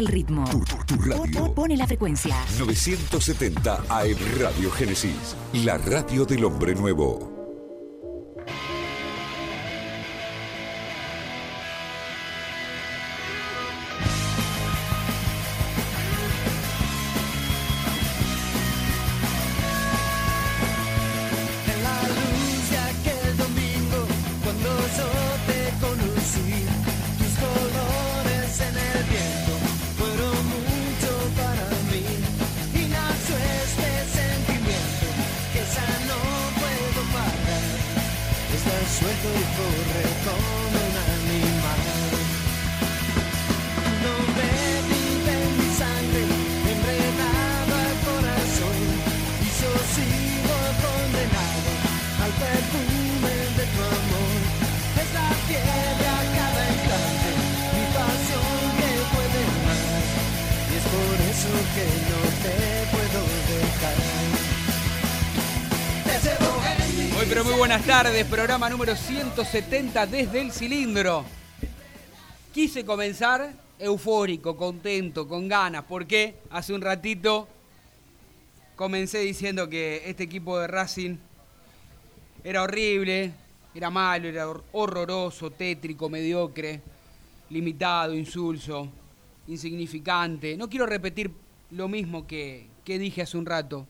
el ritmo. Tu, tu- tu radio. Pone la frecuencia. 970 AM Radio Génesis. La radio del hombre nuevo. Tardes, programa número 170 desde el cilindro. Quise comenzar eufórico, contento, con ganas, porque hace un ratito comencé diciendo que este equipo de Racing era horrible, era malo, era hor- horroroso, tétrico, mediocre, limitado, insulso, insignificante. No quiero repetir lo mismo que, que dije hace un rato,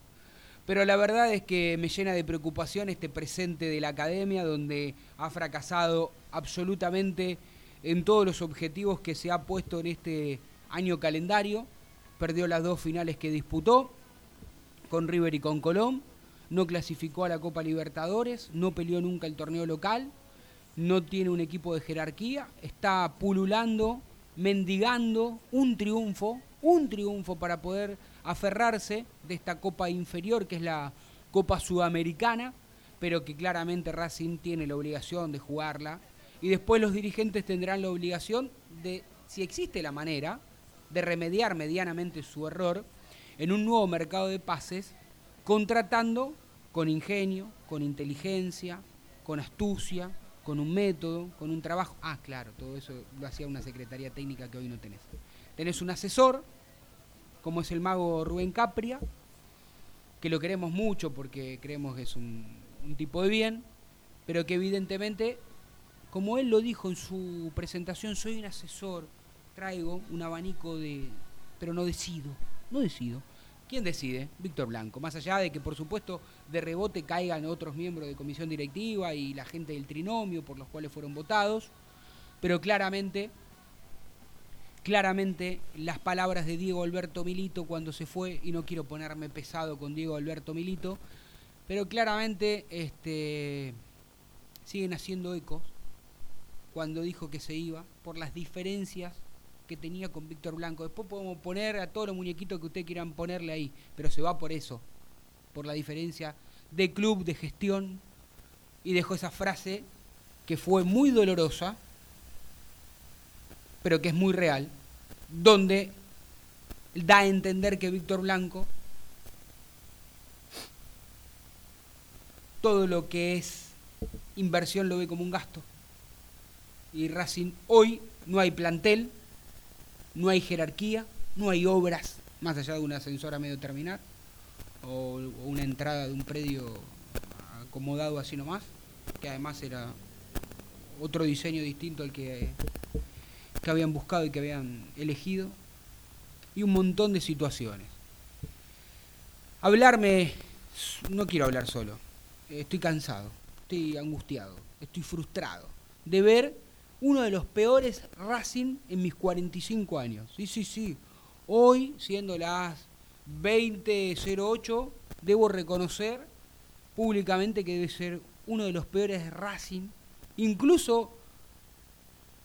pero la verdad es que me llena de preocupación este presente de la academia donde ha fracasado absolutamente en todos los objetivos que se ha puesto en este año calendario. Perdió las dos finales que disputó con River y con Colón. No clasificó a la Copa Libertadores, no peleó nunca el torneo local, no tiene un equipo de jerarquía, está pululando, mendigando un triunfo, un triunfo para poder aferrarse de esta Copa inferior que es la Copa Sudamericana, pero que claramente Racing tiene la obligación de jugarla. Y después los dirigentes tendrán la obligación de, si existe la manera, de remediar medianamente su error en un nuevo mercado de pases, contratando con ingenio, con inteligencia, con astucia, con un método, con un trabajo. Ah, claro, todo eso lo hacía una secretaría técnica que hoy no tenés. Tenés un asesor, como es el mago Rubén Capria, que lo queremos mucho porque creemos que es un, un tipo de bien, pero que evidentemente, como él lo dijo en su presentación, soy un asesor, traigo un abanico de... pero no decido, no decido. ¿Quién decide? Víctor Blanco. Más allá de que, por supuesto, de rebote caigan otros miembros de comisión directiva y la gente del trinomio por los cuales fueron votados, pero claramente, claramente las palabras de Diego Alberto Milito cuando se fue, y no quiero ponerme pesado con Diego Alberto Milito, pero claramente este, siguen haciendo ecos cuando dijo que se iba por las diferencias que tenía con Víctor Blanco. Después podemos poner a todos los muñequitos que ustedes quieran ponerle ahí, pero se va por eso, por la diferencia de club, de gestión, y dejó esa frase que fue muy dolorosa, pero que es muy real, donde da a entender que Víctor Blanco todo lo que es inversión lo ve como un gasto. Y Racing hoy no hay plantel, no hay jerarquía, no hay obras, más allá de un ascensor a medio terminar, o, o una entrada de un predio acomodado así nomás, que además era otro diseño distinto al que, que habían buscado y que habían elegido, y un montón de situaciones. Hablarme, no quiero hablar solo, estoy cansado, estoy angustiado, estoy frustrado de ver uno de los peores Racing en mis 45 años. Sí, sí, sí. Hoy, siendo las 20.08, debo reconocer públicamente que debe ser uno de los peores Racing. Incluso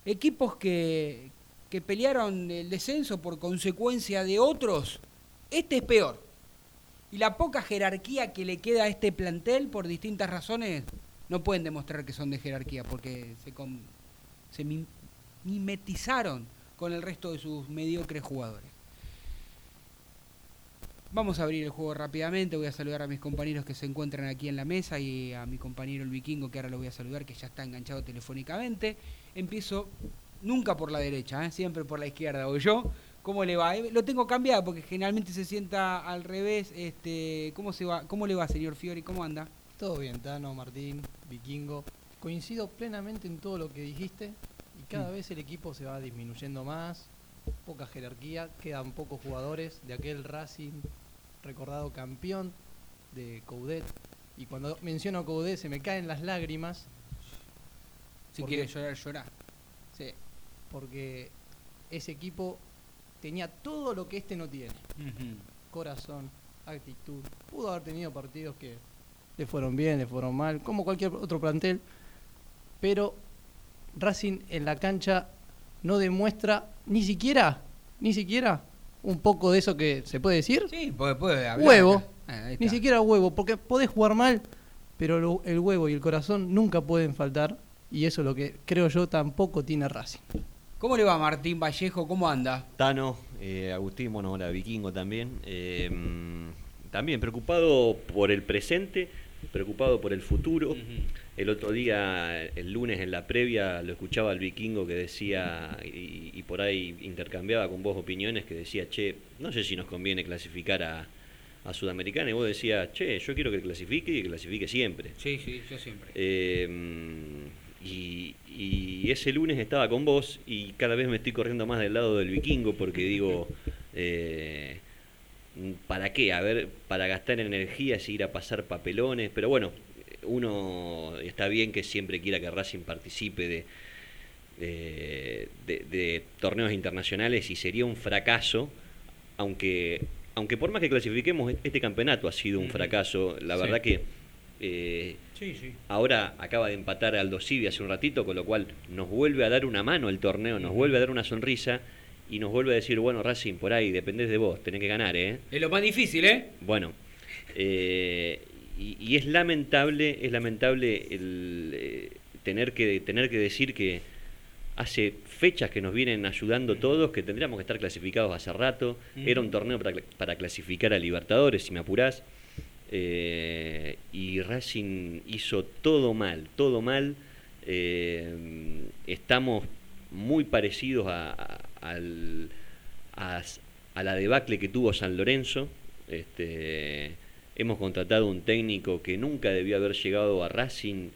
equipos que, que pelearon el descenso por consecuencia de otros, este es peor. Y la poca jerarquía que le queda a este plantel por distintas razones no pueden demostrar que son de jerarquía porque se, se mi- mimetizaron con el resto de sus mediocres jugadores. Vamos a abrir el juego rápidamente. Voy a saludar a mis compañeros que se encuentran aquí en la mesa y a mi compañero el vikingo que ahora lo voy a saludar, que ya está enganchado telefónicamente. Empiezo nunca por la derecha, ¿eh? siempre por la izquierda. O yo ¿Cómo le va? Eh, Lo tengo cambiado porque generalmente se sienta al revés. Este, ¿cómo, se va? ¿Cómo le va, señor Fiori? ¿Cómo anda? Todo bien, Tano, Martín, Vikingo. Coincido plenamente en todo lo que dijiste y cada Mm. vez el equipo se va disminuyendo más, poca jerarquía, quedan pocos jugadores de aquel Racing recordado campeón de Coudet. Y cuando menciono a Coudet se me caen las lágrimas Si ¿Por quiere qué? llorar, llorar. Sí. porque ese equipo tenía todo lo que este no tiene. Corazón, actitud. Pudo haber tenido partidos que le fueron bien, le fueron mal, como cualquier otro plantel, pero Racing en la cancha no demuestra ni siquiera, ni siquiera un poco de eso que se puede decir. Sí, puede, puede hablar. Huevo. Ah, Ni siquiera huevo, porque podés jugar mal, pero lo- el huevo y el corazón nunca pueden faltar. Y eso es lo que creo yo tampoco tiene Racing. ¿Cómo le va Martín Vallejo? ¿Cómo anda? Tano, eh, Agustín, bueno, ahora Vikingo también. eh, también preocupado por el presente, preocupado por el futuro. El otro día, el lunes en la previa, lo escuchaba al vikingo que decía, y, y por ahí intercambiaba con vos opiniones, que decía, che, no sé si nos conviene clasificar a, a Sudamericana. Y vos decías, che, yo quiero que clasifique y que clasifique siempre. Sí, sí, yo siempre. Eh, y, y ese lunes estaba con vos y cada vez me estoy corriendo más del lado del vikingo porque digo, eh, ¿para qué? A ver, para gastar energías, ir a pasar papelones, pero bueno, uno está bien que siempre quiera que Racing participe de, de, de- de torneos internacionales y sería un fracaso, aunque, aunque por más que clasifiquemos, este campeonato ha sido un fracaso, la Sí. verdad que... eh, Sí, sí. Ahora acaba de empatar Aldo Civi hace un ratito, con lo cual nos vuelve a dar una mano el torneo, nos vuelve a dar una sonrisa y nos vuelve a decir, bueno, Racing, por ahí, dependés de vos, tenés que ganar, ¿eh? Es lo más difícil, ¿eh? Bueno, eh, y, y es lamentable, es lamentable el eh, tener que tener que decir que hace fechas que nos vienen ayudando todos, que tendríamos que estar clasificados hace rato. Era un torneo para, para clasificar a Libertadores, si me apurás. Eh, y Racing hizo todo mal, todo mal. Eh, estamos muy parecidos a, a- al- a- a la debacle que tuvo San Lorenzo. Este, hemos contratado un técnico que nunca debió haber llegado a Racing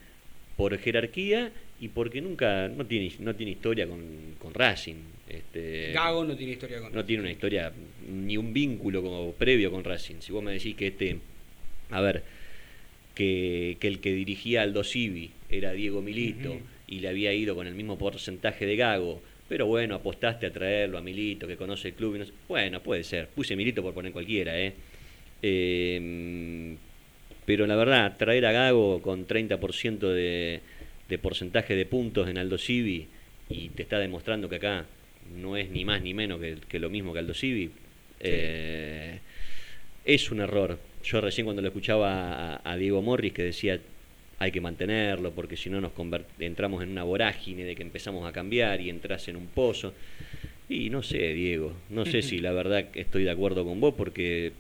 por jerarquía y porque nunca no tiene no tiene historia con, con Racing. Este, Gago no tiene historia con no tiene una historia ni un vínculo como previo con Racing. Si vos me decís que este, a ver, que, que el que dirigía Aldo Civi era Diego Milito y le había ido con el mismo porcentaje de Gago, pero bueno, apostaste a traerlo a Milito, que conoce el club. Y no sé- bueno, puede ser. Puse Milito por poner cualquiera, ¿eh? Eh, pero la verdad, traer a Gago con 30% de, de porcentaje de puntos en Aldo Civi y te está demostrando que acá no es ni más ni menos que, que lo mismo que Aldo Civi, eh, es un error. Yo recién cuando lo escuchaba a, a Diego Morris que decía hay que mantenerlo porque si no nos entramos en una vorágine de que empezamos a cambiar y entras en un pozo. Y no sé, Diego, no sé si la verdad estoy de acuerdo con vos porque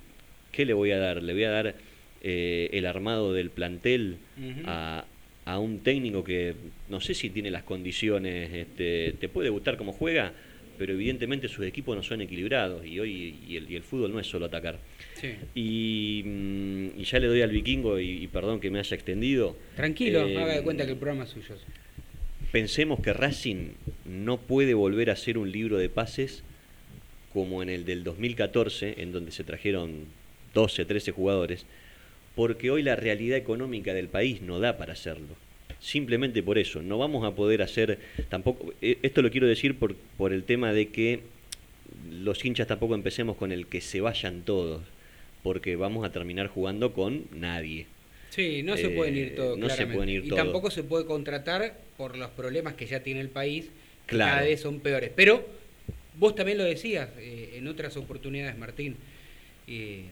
¿qué le voy a dar? Le voy a dar eh, el armado del plantel a, a un técnico que no sé si tiene las condiciones, este, te puede gustar cómo juega, pero evidentemente sus equipos no son equilibrados y hoy y el, y el fútbol no es solo atacar. Sí. Y, mm, y ya le doy al vikingo, y, y perdón que me haya extendido. Tranquilo, eh, haga de cuenta que el programa es suyo. Pensemos que Racing no puede volver a ser un libro de pases como en el del 2014, en donde se trajeron 12, 13 jugadores, porque hoy la realidad económica del país no da para hacerlo. Simplemente por eso, no vamos a poder hacer tampoco, eh, esto lo quiero decir por, por el tema de que los hinchas tampoco empecemos con el que se vayan todos, porque vamos a terminar jugando con nadie. Sí, no se Eh, pueden ir todos. no se claramente. pueden ir y todos. tampoco se puede contratar por los problemas que ya tiene el país, Claro. cada vez son peores. Pero vos también lo decías eh, en otras oportunidades, Martín. eh,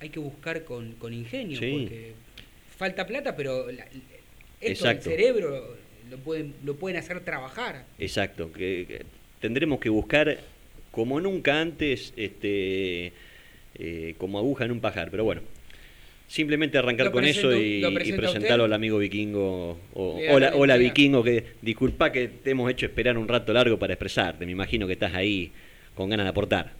hay que buscar con, con ingenio, Sí. porque falta plata, pero la- esto Exacto. el cerebro lo pueden, lo pueden hacer trabajar. Exacto, que, que tendremos que buscar como nunca antes, este, eh, como aguja en un pajar, pero bueno. Simplemente arrancar Lo con presento- eso y, lo y presenta presentarlo usted. al amigo vikingo. O, hola, la hola vikingo, que disculpa que te hemos hecho esperar un rato largo para expresarte. Me imagino que estás ahí con ganas de aportar.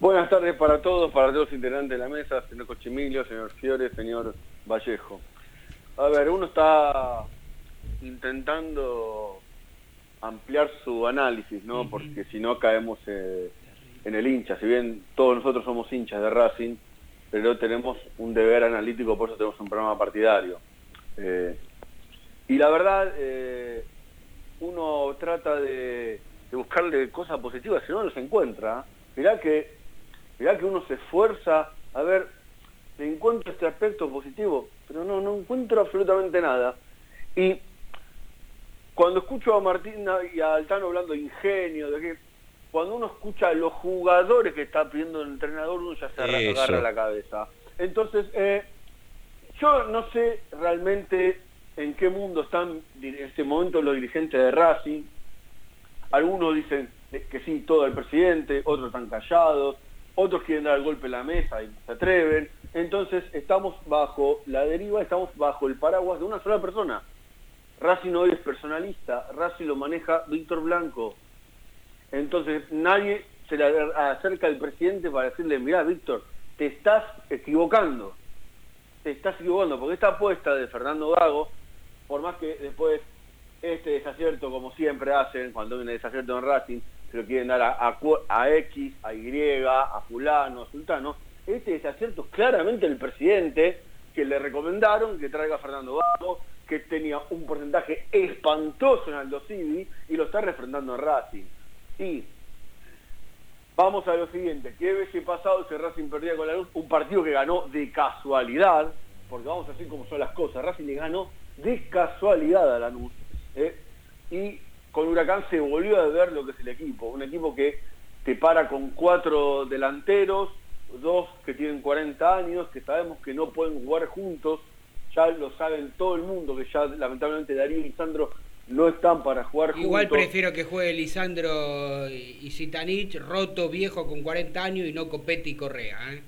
Buenas tardes para todos, para todos los integrantes de la mesa, señor Cochimilio, señor Fiore, señor Vallejo. A ver, uno está intentando ampliar su análisis, ¿no? Porque si no caemos eh, en el hincha. Si bien todos nosotros somos hinchas de Racing, pero tenemos un deber analítico, por eso tenemos un programa partidario. Eh, y la verdad, eh, uno trata de, de buscarle cosas positivas, si no los encuentra. Mirá que, mirá que uno se esfuerza, a ver, le encuentro este aspecto positivo, pero no, no encuentro absolutamente nada. Y cuando escucho a Martín y a Altano hablando de ingenio, de que cuando uno escucha a los jugadores que está pidiendo el entrenador, uno ya se agarra, la cabeza. Entonces, eh, yo no sé realmente en qué mundo están en este momento los dirigentes de Racing. Algunos dicen que sí, todo el presidente, otros están callados, otros quieren dar el golpe en la mesa y se atreven. Entonces, estamos bajo la deriva, estamos bajo el paraguas de una sola persona. Racing hoy es personalista, Racing lo maneja Víctor Blanco. Entonces nadie se le acerca al presidente para decirle, mira Víctor, te estás equivocando, te estás equivocando, porque esta apuesta de Fernando Gago, por más que después este desacierto, como siempre hacen, cuando un desacierto en Racing, se lo quieren dar a, X, a Y, a fulano, a sultano, este desacierto es claramente el presidente que le recomendaron que traiga a Fernando Gago, que tenía un porcentaje espantoso en Aldo Civi y lo está refrendando en Racing. Y vamos a lo siguiente, ¿qué hubiese pasado si Racing perdía con la luz? Un partido que ganó de casualidad, porque vamos a decir cómo son las cosas, Racing le ganó de casualidad a la luz. Y con Huracán se volvió a ver lo que es el equipo, un equipo que te para con cuatro delanteros, dos que tienen 40 años, que sabemos que no pueden jugar juntos, ya lo saben todo el mundo, que ya lamentablemente Darío y Sandro no están para jugar Igual juntos. prefiero que juegue Lisandro y Zitanich, roto, viejo, con 40 años y no Copete y Correa, ¿eh?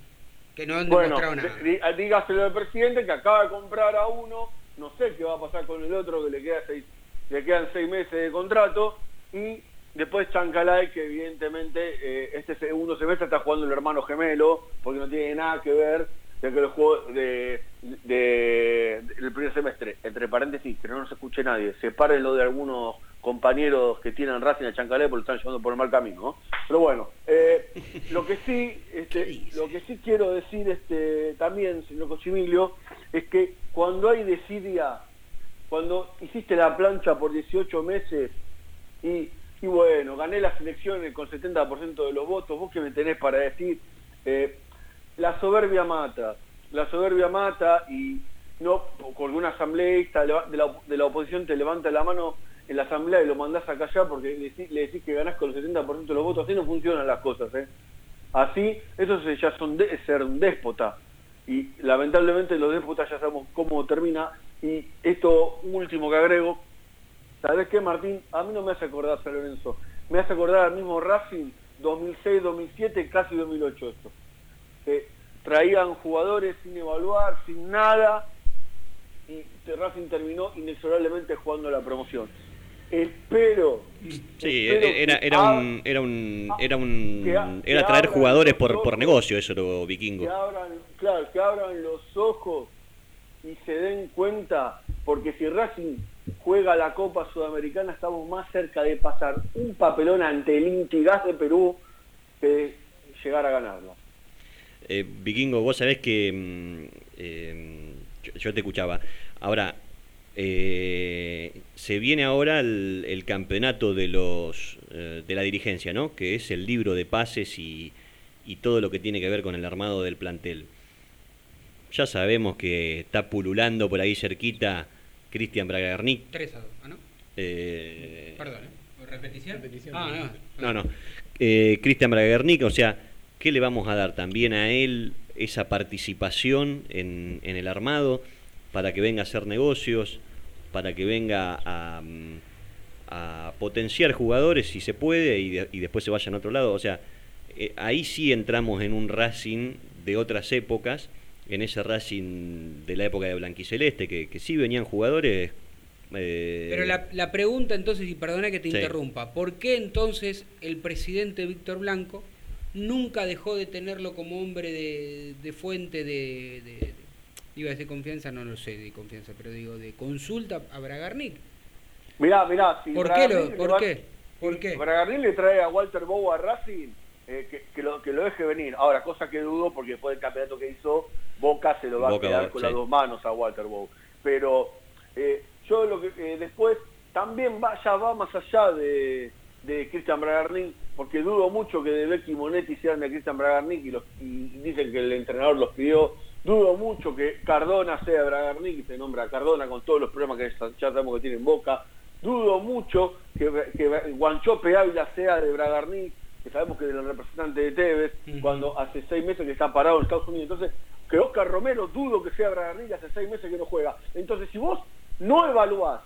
que no han Bueno, demostrado nada. dígaselo al presidente que acaba de comprar a uno, no sé qué va a pasar con el otro, que le, queda seis, le quedan seis meses de contrato, y después Chancalay, que evidentemente eh, este segundo semestre está jugando el hermano gemelo, porque no tiene nada que ver de que los juegos de, de- del primer semestre, entre paréntesis, que no nos escuche nadie, sepárenlo de algunos compañeros que tienen Racing a Chancalay porque lo están llevando por el mal camino, ¿no? Pero bueno, eh, lo que sí, este, lo que sí quiero decir este, también, señor Cochimilio, es que cuando hay desidia, cuando hiciste la plancha por 18 meses y, bueno, gané las elecciones con 70% de los votos, vos que me tenés para decir, eh, la soberbia mata, la soberbia mata y no porque un asambleísta de la, de la oposición te levanta la mano en la asamblea y lo mandás a callar porque le decí- le decís que ganás con el 70% de los votos, así no funcionan las cosas, ¿eh? Así, eso ya son ser un déspota. Y lamentablemente los déspotas ya sabemos cómo termina. Y esto último que agrego, ¿sabes qué, Martín? A mí no me hace acordar San Lorenzo. Me hace acordar al mismo Racing 2006, 2007, casi 2008 esto. Que traían jugadores sin evaluar, sin nada, y Racing terminó inexorablemente jugando la promoción. Espero. Sí, era, que era un, era un, era un, que era que traer jugadores por, por negocio, eso lo que vikingo. abran, claro, que abran los ojos y se den cuenta, porque si Racing juega la Copa Sudamericana estamos más cerca de pasar un papelón ante el Inti Gas de Perú que de llegar a ganarla. Eh, Vikingo, vos sabés que mm, eh, yo, yo te escuchaba. Ahora, eh, se viene ahora el, el campeonato de los eh, de la dirigencia, ¿no? Que es el libro de pases y, y todo lo que tiene que ver con el armado del plantel. Ya sabemos que está pululando por ahí cerquita Cristian Bragarnik. 3 a 2, ¿ah, no? eh, Perdón, ¿eh? ¿Repetición? Repetición. Ah, No, no. Eh, Cristian Bragarnik, o sea, ¿qué le vamos a dar también a él esa participación en, en el armado para que venga a hacer negocios, para que venga a, mm, a potenciar jugadores si se puede y, de- y después se vayan a otro lado? O sea, eh, ahí sí entramos en un Racing de otras épocas, en ese Racing de la época de Blanquiceleste, que, que sí venían jugadores eh, Pero la, la pregunta entonces, y perdona que te Sí. interrumpa, ¿por qué entonces el presidente Víctor Blanco nunca dejó de tenerlo como hombre de, de fuente de, de- de- iba a decir confianza, no lo sé de confianza, pero digo de consulta a Bragarnik? Mirá, mirá, si ¿Por qué? Bragarnik Lo, le ¿Por va- qué? ¿Por qué? Bragarnik le trae a Walter Bow a Racing, eh, que, que lo, que lo deje venir. Ahora, cosa que dudo porque después del campeonato que hizo, Boca se lo va Boca a quedar con sí. las dos manos a Walter Bow. Pero eh, yo lo que eh, después también va, ya va más allá de, de Christian Bragarnik, porque dudo mucho que de Becky Monetti sean de Christian Bragarnik y, los, y dicen que el entrenador los pidió. Dudo mucho que Cardona sea de Bragarnik y se nombra Cardona con todos los problemas que ya sabemos que tiene en Boca. Dudo mucho que, que Guanchope Ávila sea de Bragarnik, que sabemos que es el representante de Tevez, cuando hace seis meses que está parado en Estados Unidos. Entonces, que Oscar Romero dudo que sea Bragarnik, hace seis meses que no juega. Entonces, si vos no evaluás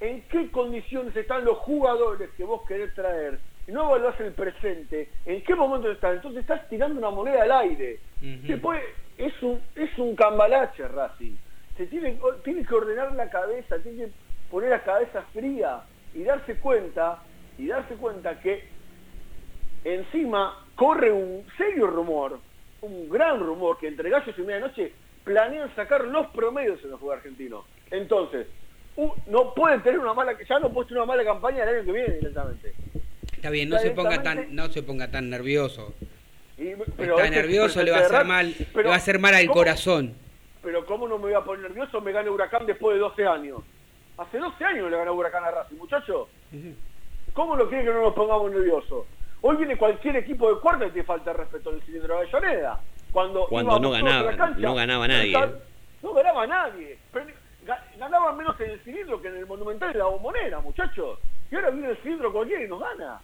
en qué condiciones están los jugadores que vos querés traer, y no evaluás el presente, en qué momento están, entonces estás tirando una moneda al aire. Después, es un, es un cambalache Racing. Se tiene, tiene que ordenar la cabeza, tiene que poner la cabeza fría y darse cuenta, y darse cuenta que encima corre un serio rumor, un gran rumor, que entre Gallos y Medianoche planean sacar los promedios en los jugadores argentinos. Entonces, no pueden tener una mala, ya no pueden tener una mala campaña el año que viene directamente. Está bien, no se ponga tan, no se ponga tan nervioso. Y- Está nervioso, le va a hacer mal, le va a hacer mal al ¿cómo- corazón. Pero ¿cómo no me voy a poner nervioso? Me gana Huracán después de 12 años. Hace 12 años le ganó Huracán a Racing, muchachos. ¿Cómo lo quiere que no nos pongamos nerviosos? Hoy viene cualquier equipo de cuarta y te falta el respeto del cilindro de Avellaneda. Cuando, Cuando no ganaba- cancha, no ganaba nadie. No, no ganaba nadie. Pero menos en el cilindro que en el Monumental y la Bombonera, muchachos. Y ahora viene el cilindro cualquiera y nos gana.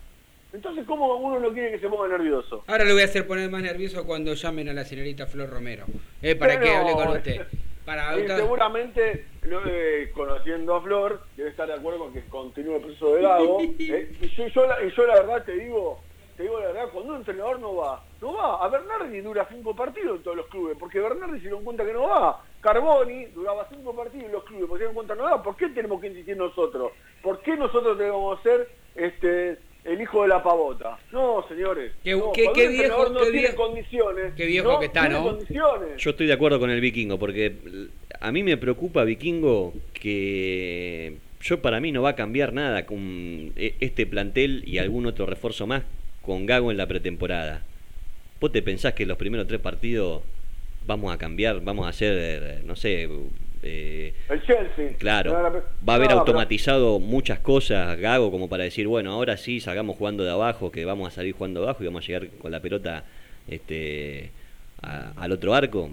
Entonces, ¿cómo uno no quiere que se ponga nervioso? Ahora le voy a hacer poner más nervioso cuando llamen a la señorita Flor Romero. Eh, para que Pero- hable con usted. Para Y seguramente, lo- eh, conociendo a Flor, debe estar de acuerdo con que continúe el proceso de Gago. eh, y, yo, yo la, y yo la verdad te digo, te digo la verdad, cuando un entrenador no va, no va. A Bernardi dura cinco partidos en todos los clubes, porque Bernardi se dieron cuenta que no va. Carboni duraba cinco partidos en los clubes, porque se dieron cuenta que no va. ¿Por qué tenemos que insistir nosotros? ¿Por qué nosotros tenemos que ser este, el hijo de la pavota? No, señores. Qué- no, qué- qué viejo- no qué tiene vie- condiciones. qué viejo que está, tiene ¿no? condiciones. Yo estoy de acuerdo con el vikingo, porque a mí me preocupa, vikingo, que yo para mí no va a cambiar nada con e- este plantel y algún otro refuerzo más con Gago en la pretemporada. ¿Vos te pensás que los primeros tres partidos vamos a cambiar, vamos a hacer, no sé, eh, El Chelsea. Claro, No, va a haber no, automatizado muchas cosas, Gago, como para decir, bueno, ahora sí salgamos jugando de abajo, que vamos a salir jugando abajo y vamos a llegar con la pelota este, a- al otro arco.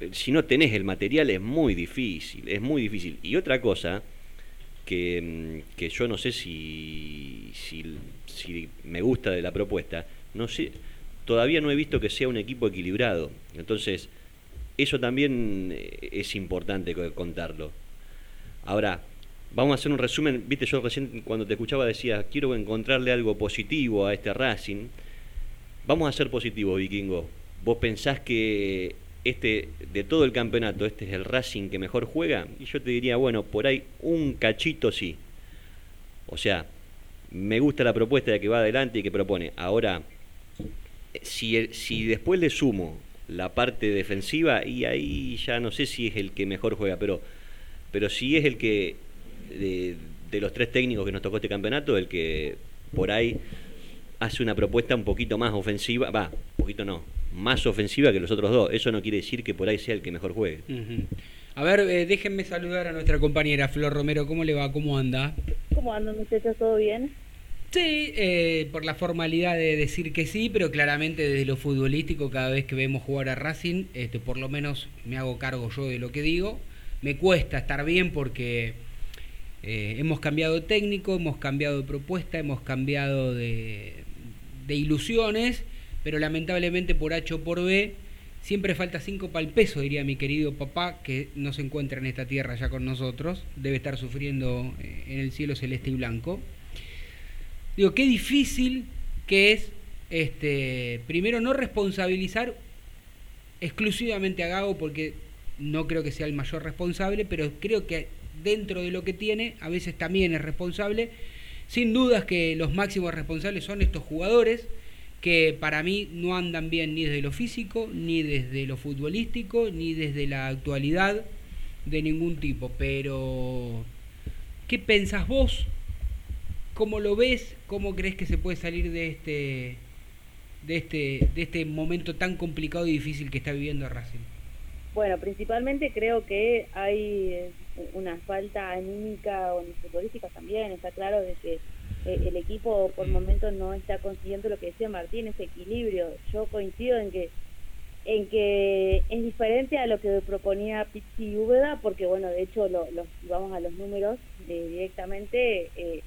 Eh, Si no tenés el material es muy difícil, es muy difícil. Y otra cosa que, mm, que yo no sé si, si, si me gusta de la propuesta, no sé, todavía no he visto que sea un equipo equilibrado. Entonces, eso también eh, es importante co- contarlo. Ahora, vamos a hacer un resumen. Viste, yo recién cuando te escuchaba decía, quiero encontrarle algo positivo a este Racing. Vamos a ser positivos, Vikingo. ¿Vos pensás que este, de todo el campeonato, este es el Racing que mejor juega? Y yo te diría, bueno, por ahí un cachito sí. O sea, me gusta la propuesta de que va adelante y que propone. Ahora, si, si después le sumo la parte defensiva, y ahí ya no sé si es el que mejor juega, pero, pero sí es el que, de, de los tres técnicos que nos tocó este campeonato, el que por ahí hace una propuesta un poquito más ofensiva, va, un poquito no, más ofensiva que los otros dos. Eso no quiere decir que por ahí sea el que mejor juegue. Ujú. A ver, eh, déjenme saludar a nuestra compañera Flor Romero. ¿Cómo le va? ¿Cómo anda? ¿Cómo andan muchachos? ¿Todo bien? Sí, eh, por la formalidad de decir que sí, pero claramente desde lo futbolístico, cada vez que vemos jugar a Racing, este, por lo menos me hago cargo yo de lo que digo. Me cuesta estar bien porque eh, hemos cambiado técnico, hemos cambiado de propuesta, hemos cambiado de, de ilusiones, pero lamentablemente por H o por B siempre falta cinco para el peso, diría mi querido papá, que no se encuentra en esta tierra ya con nosotros, debe estar sufriendo eh, en el cielo celeste y blanco. Digo, qué difícil que es, este, primero, no responsabilizar exclusivamente a Gago, porque no creo que sea el mayor responsable, pero creo que dentro de lo que tiene, a veces también es responsable. Sin dudas que los máximos responsables son estos jugadores que para mí no andan bien ni desde lo físico, ni desde lo futbolístico, ni desde la actualidad de ningún tipo. Pero, ¿qué pensás vos? ¿Cómo lo ves? ¿Cómo crees que se puede salir de este, de este, de este momento tan complicado y difícil que está viviendo Racing? Bueno, principalmente creo que hay eh, una falta anímica o futbolística también. Está claro de que eh, el equipo por momentos no está consiguiendo lo que decía Martín, ese equilibrio. Yo coincido en que en que es diferente a lo que proponía Pizzi Úbeda, porque bueno, de hecho, lo, los, vamos a los números eh, directamente, eh,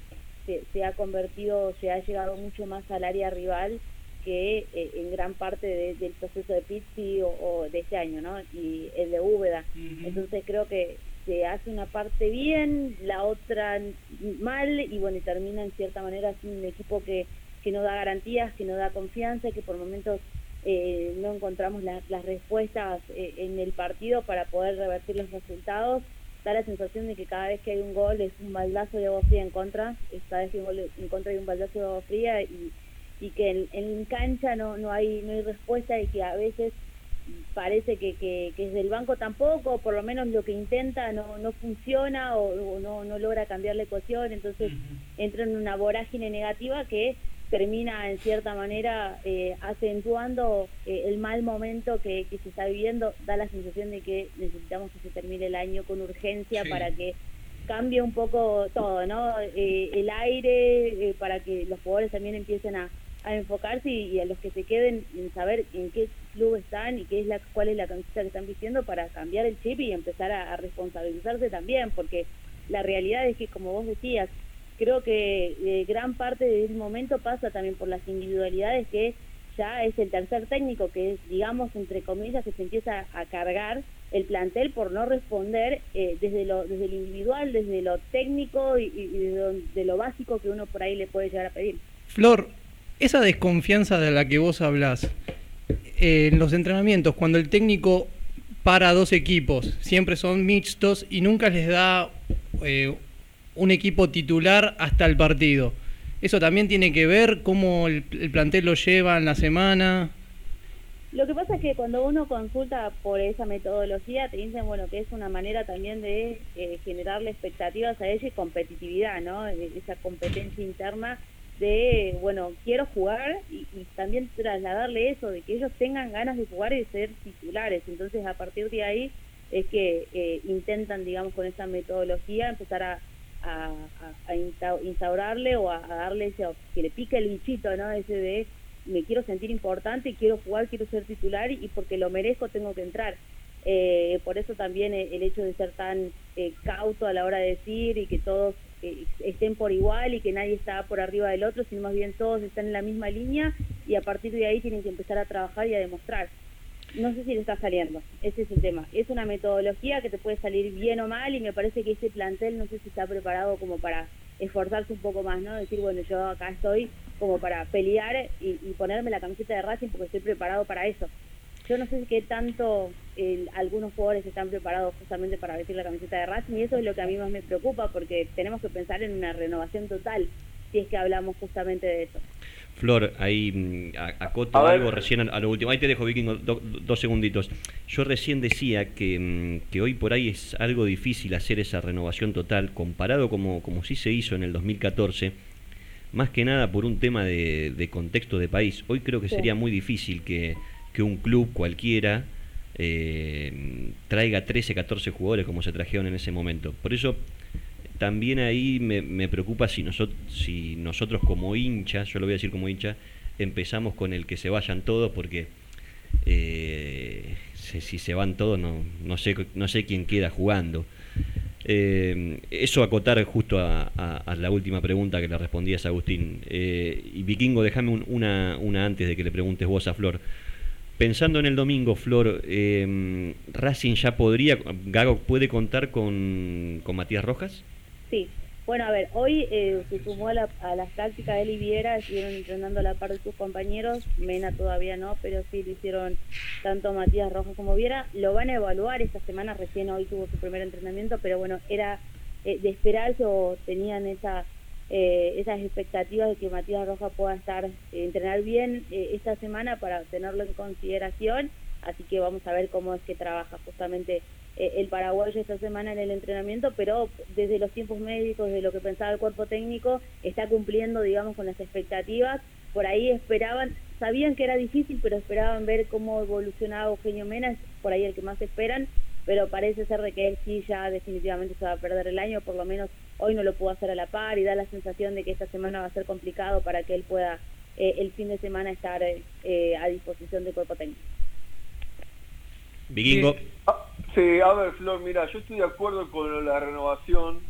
se, se, ha convertido, se ha llegado mucho más al área rival que eh, en gran parte de, del proceso de Pizzi o, o, de este año, ¿no? Y el de Úbeda. Uh -huh. Entonces creo que se hace una parte bien, la otra mal, y bueno, y termina en cierta manera siendo un equipo que, que no da garantías, que no da confianza, que por momentos eh, no encontramos la, las respuestas eh, en el partido para poder revertir los resultados. Da la sensación de que cada vez que hay un gol es un baldazo de agua fría en contra, cada vez que hay un gol en contra hay un baldazo de agua fría y, y que en, en cancha no, no, hay, no hay respuesta y que a veces parece que, que, que desde el banco tampoco, por lo menos lo que intenta no, no funciona o, o no, no logra cambiar la ecuación, entonces uh -huh. entra en una vorágine negativa que termina en cierta manera eh, acentuando eh, el mal momento que, que, se está viviendo, da la sensación de que necesitamos que se termine el año con urgencia sí. para que cambie un poco todo, ¿no? Eh, el aire, para que los jugadores también empiecen a, a enfocarse y, y, a los que se queden en saber en qué club están y qué es la cuál es la camiseta que están vistiendo para cambiar el chip y empezar a, a responsabilizarse también, porque la realidad es que como vos decías, creo que eh, gran parte del momento pasa también por las individualidades que ya es el tercer técnico que es, digamos, entre comillas, que se empieza a cargar el plantel por no responder eh, desde lo desde lo individual, desde lo técnico y, y de, lo, de, lo, básico que uno por ahí le puede llegar a pedir. Flor, esa desconfianza de la que vos hablas eh, en los entrenamientos, cuando el técnico para dos equipos, siempre son mixtos y nunca les da eh, un equipo titular hasta el partido. ¿Eso también tiene que ver cómo el, el, plantel lo lleva en la semana? Lo que pasa es que cuando uno consulta por esa metodología, te dicen bueno que es una manera también de eh, generarle expectativas a ellos y competitividad, ¿no? Esa competencia interna de, bueno, quiero jugar y, y, también trasladarle eso, de que ellos tengan ganas de jugar y de ser titulares. Entonces, a partir de ahí es que eh, intentan, digamos, con esa metodología empezar a, a, a instaurarle o a, darle ese, que le pique el bichito, ¿no? Ese de me quiero sentir importante, quiero jugar, quiero ser titular y porque lo merezco tengo que entrar. Eh, por eso también el hecho de ser tan eh, cauto a la hora de decir y que todos eh, estén por igual y que nadie está por arriba del otro, sino más bien todos están en la misma línea y a partir de ahí tienen que empezar a trabajar y a demostrar. No sé si le está saliendo, ese es el tema. Es una metodología que te puede salir bien o mal y me parece que ese plantel no sé si está preparado como para esforzarse un poco más, ¿no? Decir, bueno, yo acá estoy como para pelear y, y ponerme la camiseta de Racing porque estoy preparado para eso yo no sé qué tanto eh, algunos jugadores están preparados justamente para vestir la camiseta de Racing y eso es lo que a mí más me preocupa porque tenemos que pensar en una renovación total si es que hablamos justamente de eso. Flor, ahí acoto algo recién a, a, lo último. Ahí te dejo, Vikingo, do, dos segunditos. Yo recién decía que, que, hoy por ahí es algo difícil hacer esa renovación total comparado como, como sí se hizo en el 2014 más que nada por un tema de, de contexto de país. Hoy creo que sí. sería muy difícil que, que un club cualquiera eh, traiga 13, 14 jugadores como se trajeron en ese momento. Por eso también ahí me, me preocupa si, nosotros si nosotros como hinchas, yo lo voy a decir como hincha, empezamos con el que se vayan todos porque eh, si se van todos no, no, sé, no sé quién queda jugando. Eh, eso acotar justo a, a, la última pregunta que le respondías a Agustín. Eh, y Vikingo, déjame un, una, una antes de que le preguntes vos a Flor. Pensando en el domingo, Flor, ¿Racing ya podría, Gago puede contar con, con Matías Rojas? Sí, bueno, a ver, hoy eh, se sumó a, la, a, las prácticas de Liviera, estuvieron entrenando la par de sus compañeros, Mena todavía no, pero sí lo hicieron tanto Matías Rojas como Viera. Lo van a evaluar esta semana, recién hoy tuvo su primer entrenamiento, pero bueno, era eh, de esperarse o tenían eh, esas expectativas de que Matías Roja pueda estar entrenar bien esta semana para tenerlo en consideración así que vamos a ver cómo es que trabaja justamente el paraguayo esta semana en el entrenamiento, pero desde los tiempos médicos, de lo que pensaba el cuerpo técnico, está cumpliendo, digamos, con las expectativas. Por ahí esperaban, sabían que era difícil, pero esperaban ver cómo evolucionaba Eugenio Mena, es por ahí el que más esperan, pero parece ser de que él sí ya definitivamente se va a perder el año, por lo menos hoy no lo pudo hacer a la par y da la sensación de que esta semana va a ser complicado para que él pueda eh, el fin de semana estar eh, a disposición del cuerpo técnico. Vikingo. Ah, Sí, a ver, Flor, mira, yo estoy de acuerdo con la renovación,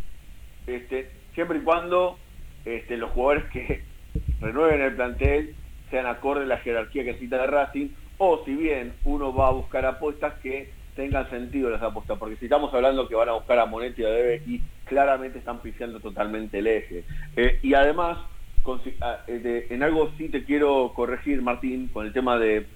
este, siempre y cuando este, los jugadores que renueven el plantel sean acorde a la jerarquía que cita de Racing, o si bien uno va a buscar apuestas que tengan sentido las apuestas, porque si estamos hablando que van a buscar a Monetti y a Debe y claramente están pifiando totalmente el eje. Eh, y además, con- ah, eh, en algo sí te quiero corregir, Martín, con el tema de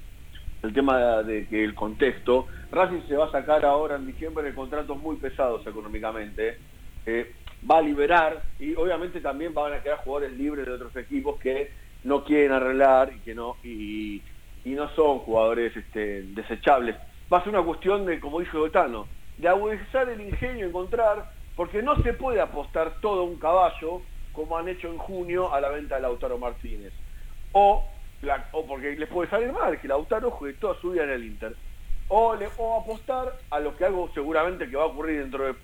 el tema de que el contexto, Racing se va a sacar ahora en diciembre de contratos muy pesados económicamente, eh, va a liberar y obviamente también van a quedar jugadores libres de otros equipos que no quieren arreglar y que no y, no son jugadores este, desechables. Va a ser una cuestión de, como dijo Gotano, de agudizar el ingenio, encontrar, porque no se puede apostar todo un caballo como han hecho en junio a la venta de Lautaro Martínez. O, o porque les puede salir mal, que Lautaro juegue toda su vida en el Inter. O apostar a lo que algo seguramente que va a ocurrir dentro de,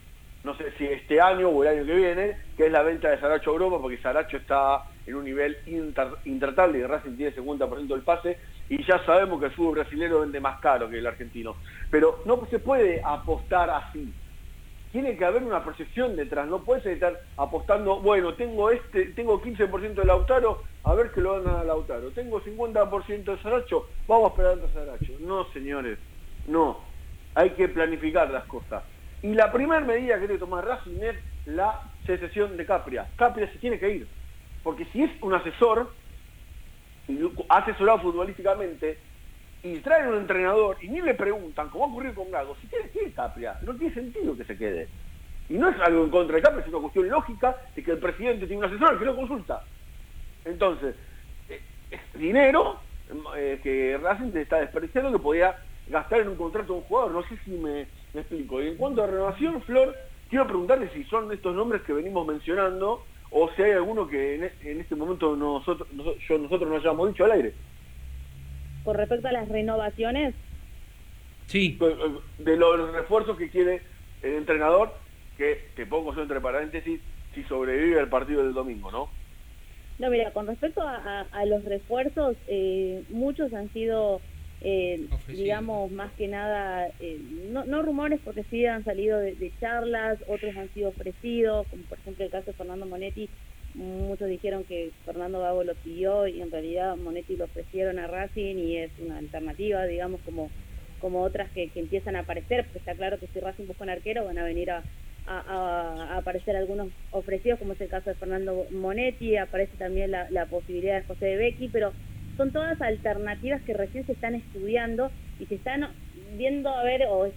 no sé si este año o el año que viene, que es la venta de Saracho a Europa, porque Saracho está en un nivel inter- intratable y Racing tiene 50% del pase, y ya sabemos que el fútbol brasileño vende más caro que el argentino. Pero no se puede apostar así tiene que haber una proyección detrás, no puedes estar apostando, bueno, tengo este, tengo 15% de Lautaro, a ver que lo van a Lautaro, tengo 50% de Saracho, vamos a esperar a Saracho. No, señores, no, hay que planificar las cosas. Y la primera medida que tiene que tomar Racing es la secesión de Capria. Capria se tiene que ir, porque si es un asesor, asesorado futbolísticamente, y traen un entrenador y ni le preguntan, como ha ocurrido con Gago, si que ir Capria, no tiene sentido que se quede. Y no es algo en contra de Capria, es una cuestión lógica de que el presidente tiene un asesor al que lo consulta. Entonces, eh, es dinero eh, que Racing está desperdiciando que podía gastar en un contrato de un jugador. No sé si me, explico. Y en cuanto a renovación, Flor, quiero preguntarle si son estos nombres que venimos mencionando o si hay alguno que en, e- este momento nosotros, noso- yo, nosotros no hayamos dicho al aire. Con respecto a las renovaciones, Sí, de los refuerzos que quiere el entrenador, que te pongo yo entre paréntesis, si sobrevive al partido del domingo, ¿no? No, mira, con respecto a, a- a los refuerzos, eh, muchos han sido, eh, digamos, más que nada, eh, no, no rumores porque sí han salido de, de charlas, otros han sido ofrecidos, como por ejemplo el caso de Fernando Monetti, muchos dijeron que Fernando Gago lo pidió y en realidad Monetti lo ofrecieron a Racing y es una alternativa, digamos, como como otras que, que empiezan a aparecer, porque está claro que si Racing busca un arquero van a venir a, a, aparecer algunos ofrecidos, como es el caso de Fernando Monetti, aparece también la, posibilidad de José de Becky, pero son todas alternativas que recién se están estudiando y se están viendo a ver o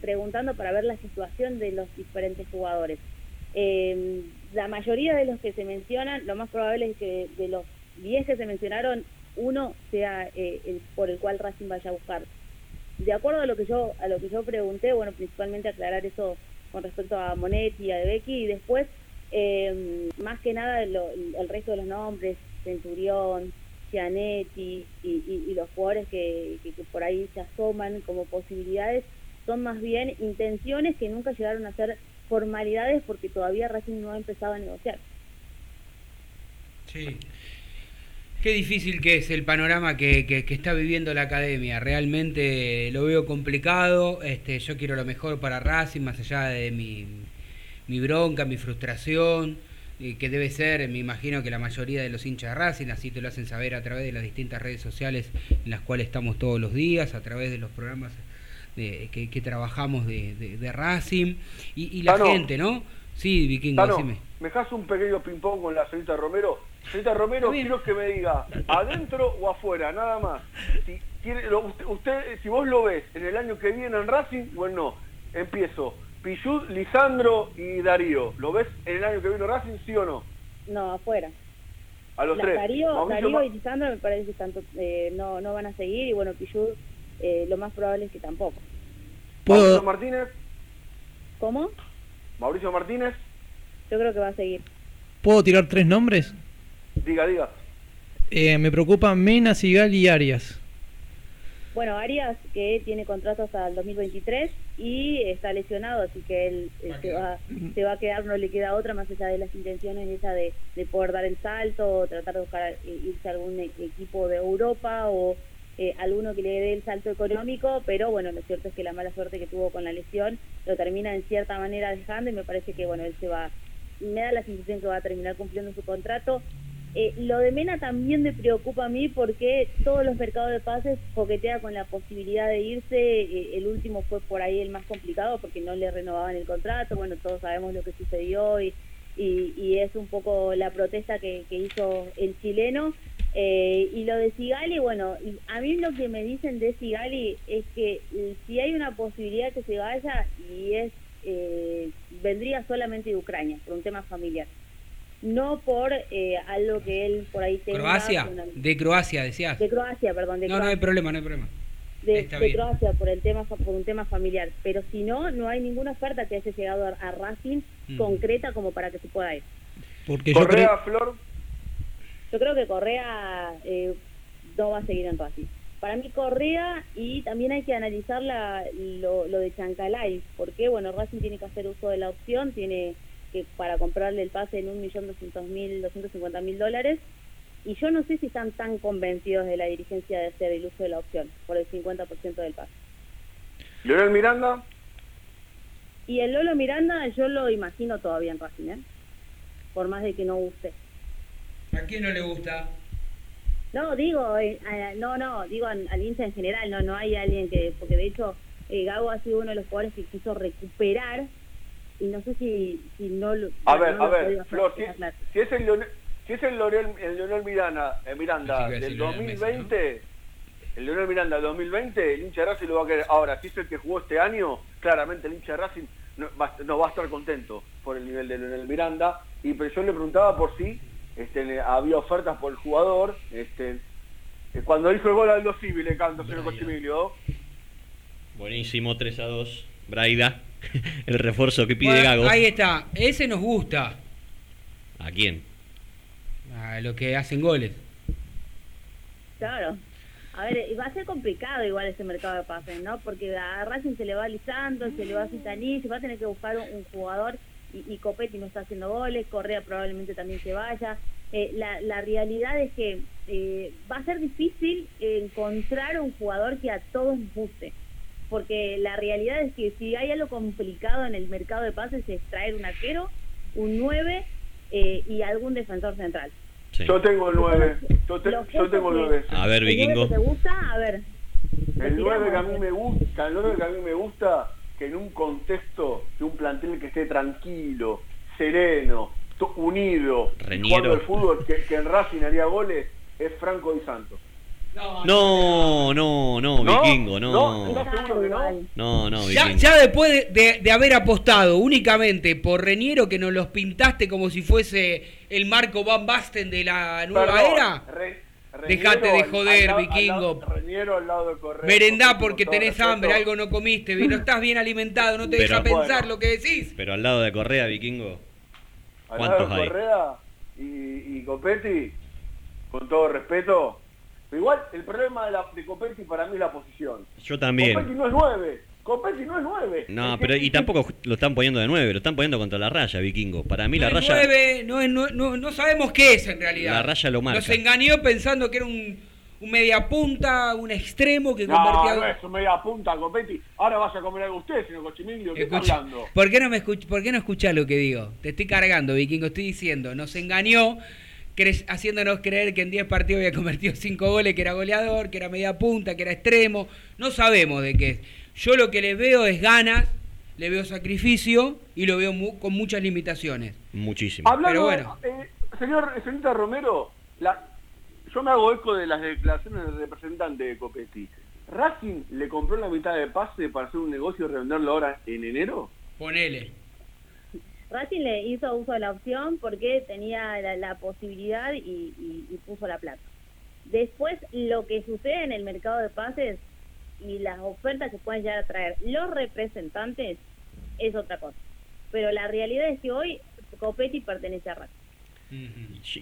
preguntando para ver la situación de los diferentes jugadores. Eh, la mayoría de los que se mencionan, lo más probable es que de los 10 que se mencionaron, uno sea eh, el por el cual Racing vaya a buscar. De acuerdo a lo que yo a lo que yo pregunté bueno principalmente aclarar eso con respecto a Monetti a Becky y después eh, más que nada lo- el resto de los nombres Centurión Cianetti y, y- y los jugadores que, que- que por ahí se asoman como posibilidades son más bien intenciones que nunca llegaron a ser formalidades porque todavía Racing no ha empezado a negociar sí. Qué difícil que es el panorama que, que- está viviendo la academia. Realmente lo veo complicado. Este, yo quiero lo mejor para Racing, más allá de mi, mi bronca, mi frustración, que debe ser, me imagino que la mayoría de los hinchas de Racing, así te lo hacen saber a través de las distintas redes sociales en las cuales estamos todos los días, a través de los programas de- que, que trabajamos de, de- de Racing y, y la Tano. gente, ¿no? Sí, Vikingo, Tano, decime. ¿me dejas un pequeño ping-pong con la señorita Romero? Señorita Romero, quiero que me diga, ¿adentro o afuera? Nada más. Si, quiere, lo- usted, usted, si vos lo ves en el año que viene en Racing, bueno, empiezo. Pichud, Lisandro y Darío. ¿Lo ves en el año que viene Racing, sí o no? No, afuera. A los La- tres. Darío, Darío y Lisandro me parece que tanto, eh, no, no van a seguir y bueno, Pichud eh, lo más probable es que tampoco. Mauricio Martínez. ¿Cómo? Mauricio Martínez. Yo creo que va a seguir. ¿Puedo tirar tres nombres? Diga, diga. Eh, me preocupan Mena, Sigal y Arias. Bueno, Arias que tiene contrato hasta el 2023 y está lesionado, así que él eh, se, va, se va a quedar, no le queda otra más allá de las intenciones esa de, de poder dar el salto o tratar de buscar eh, irse a algún equipo de Europa o eh, alguno que le dé el salto económico, pero bueno, lo cierto es que la mala suerte que tuvo con la lesión lo termina en cierta manera dejando y me parece que bueno, él se va, me da la sensación que va a terminar cumpliendo su contrato. Eh, lo de Mena también me preocupa a mí porque todos los mercados de pases coquetea con la posibilidad de irse. eh, el último fue por ahí el más complicado porque no le renovaban el contrato. Bueno, todos sabemos lo que sucedió y, y, es un poco la protesta que hizo el chileno. Eh, y lo de Sigali, bueno, y a mí lo que me dicen de Sigali es que eh, si hay una posibilidad que se vaya y es eh, vendría solamente de Ucrania por un tema familiar no por eh, algo que él por ahí tenga. ¿Croacia? una- De Croacia, decías. de Croacia, perdón, de, No, no hay problema, no hay problema. de. Croacia por el tema por un tema familiar. Pero si no, no hay ninguna oferta que haya llegado a, a Racing Mm. concreta como para que se pueda ir. Porque yo Correa, creo... Flor. Yo creo que Correa eh, no va a seguir en Racing. Para mí Correa y también hay que analizar la, lo, lo de Chancalay, porque bueno, Racing tiene que hacer uso de la opción, tiene que para comprarle el pase en 1.200.000, 250.000 dólares, y yo no sé si están tan convencidos de la dirigencia de hacer el uso de la opción por el 50% del pase. Leonel Miranda. Y el Lolo Miranda yo lo imagino todavía en Racing, ¿eh? por más de que no guste. ¿A quién no le gusta? No, digo, eh, eh, no, no, digo al, al hincha en general, no no hay alguien que, porque de hecho eh, Gago ha sido uno de los jugadores que quiso recuperar y no sé si, si no lo... A ver, a ver, Flor, si, es el Leonel, si es el Leonel, el Leonel Miranda, eh, Miranda del decir Leonel Messi, 2020, el Leonel Miranda del 2020, el hincha de Racing lo va a querer. Ahora, si es el que jugó este año, claramente el hincha de Racing no va, no va a estar contento por el nivel de Leonel Miranda. Y pero yo le preguntaba por si este, había ofertas por el jugador. Este, eh, cuando hizo el gol al 2 Civi le canto, señor. Cochimilio. Buenísimo, 3 a 2. Braida, el refuerzo que pide Bueno, Gago. Ahí está. Ese nos gusta. ¿A quién? A los que hacen goles. Claro. A ver, va a ser complicado igual ese mercado de pases, ¿no? Porque a Racing se le va Lisandro, se le va Citanich, va a tener que buscar un, un jugador y, y Copetti no está haciendo goles, Correa probablemente también se vaya. Eh, la, la realidad es que eh, va a ser difícil encontrar un jugador que a todos nos guste. Porque la realidad es que si hay algo complicado en el mercado de pases es traer un arquero, un 9 eh, y algún defensor central. Sí. Yo tengo el 9. Yo, te- yo tengo el puntos 9. A ver, ¿El nueve vikingo. que ¿Te gusta? A ver. El 9 que a mí me gusta, el 9 que a mí me gusta, que en un contexto de un plantel que esté tranquilo, sereno, unido, jugando al fútbol, que, que en Racing haría goles, es Franco Di Santos. No, no, no, ¿No? vikingo, ¿No? no. ¿Estás seguro que no? No, no, Ya, vikingo. ya después de, de- de haber apostado únicamente por Reñero, que nos los pintaste como si fuese el Marco Van Basten de la nueva Perdón, era, Re- Dejate de al- joder, al al vikingo. lado- Reñero al lado de Correa. merendá porque tenés respeto. hambre, algo no comiste, no estás bien alimentado, no te Pero- deja pensar Bueno. lo que decís. Pero al lado de Correa, vikingo. Al ¿Cuántos lado de hay? Correa y, y Copetti, con todo respeto. Pero igual, el problema de, la, de Copetti para mí es la posición. Yo Copetti también. no es 9. Copetti no es 9. No, pero y tampoco lo están poniendo de 9, lo están poniendo contra la raya, vikingo. Para mí la es raya. nueve, no, es no, no sabemos qué es en realidad. La raya lo marca. Nos engañó pensando que era un, un media punta, un extremo que No, convertía... no es un media punta, Copetti. Ahora vas a comer algo usted, señor Cochimilio. ¿Qué está Escucha, hablando? ¿por, qué no me escuch- ¿Por qué no escuchás lo que digo? Te estoy cargando, Vikingo. Estoy diciendo, nos engañó haciéndonos creer que en 10 partidos había convertido 5 goles, que era goleador, que era media punta, que era extremo. No sabemos de qué es. Yo lo que le veo es ganas, le veo sacrificio y lo veo mu- con muchas limitaciones. Muchísimo. Hablando, Pero bueno. eh, señor, señorita Romero, la, yo me hago eco de las declaraciones del representante de Copetti. ¿Racing le compró la mitad de pase para hacer un negocio y revenderlo ahora en enero? Ponele. Racing le hizo uso de la opción porque tenía la, la posibilidad y, y- y puso la plata. Después, lo que sucede en el mercado de pases y las ofertas que pueden llegar a traer los representantes es otra cosa. Pero la realidad es que hoy Copetti pertenece a Racing.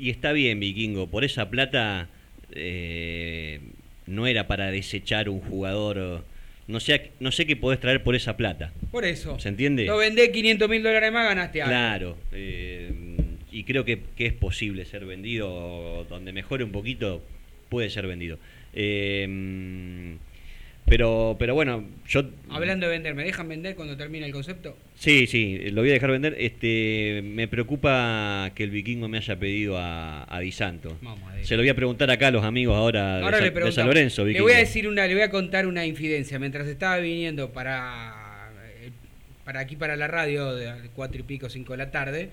Y está bien, Vikingo, por esa plata eh, no era para desechar un jugador. No sé, no sé qué podés traer por esa plata. Por eso. ¿Se entiende? Lo vendés 500 mil dólares más, ganaste algo. Claro. eh, y creo que, que es posible ser vendido. Donde mejore un poquito, puede ser vendido. Eh, pero, pero bueno, yo. Hablando de vender, ¿me dejan vender cuando termine el concepto? Sí, sí, lo voy a dejar vender. Este, me preocupa que el vikingo me haya pedido a, a Di Santo. Vamos a. Se lo voy a preguntar acá a los amigos ahora, de, Ahora Sa- le de pregunto. San Lorenzo. le Vikingo. voy a decir una, le voy a contar una infidencia. Mientras estaba viniendo para, eh, para aquí para la radio de cuatro y pico, cinco de la tarde,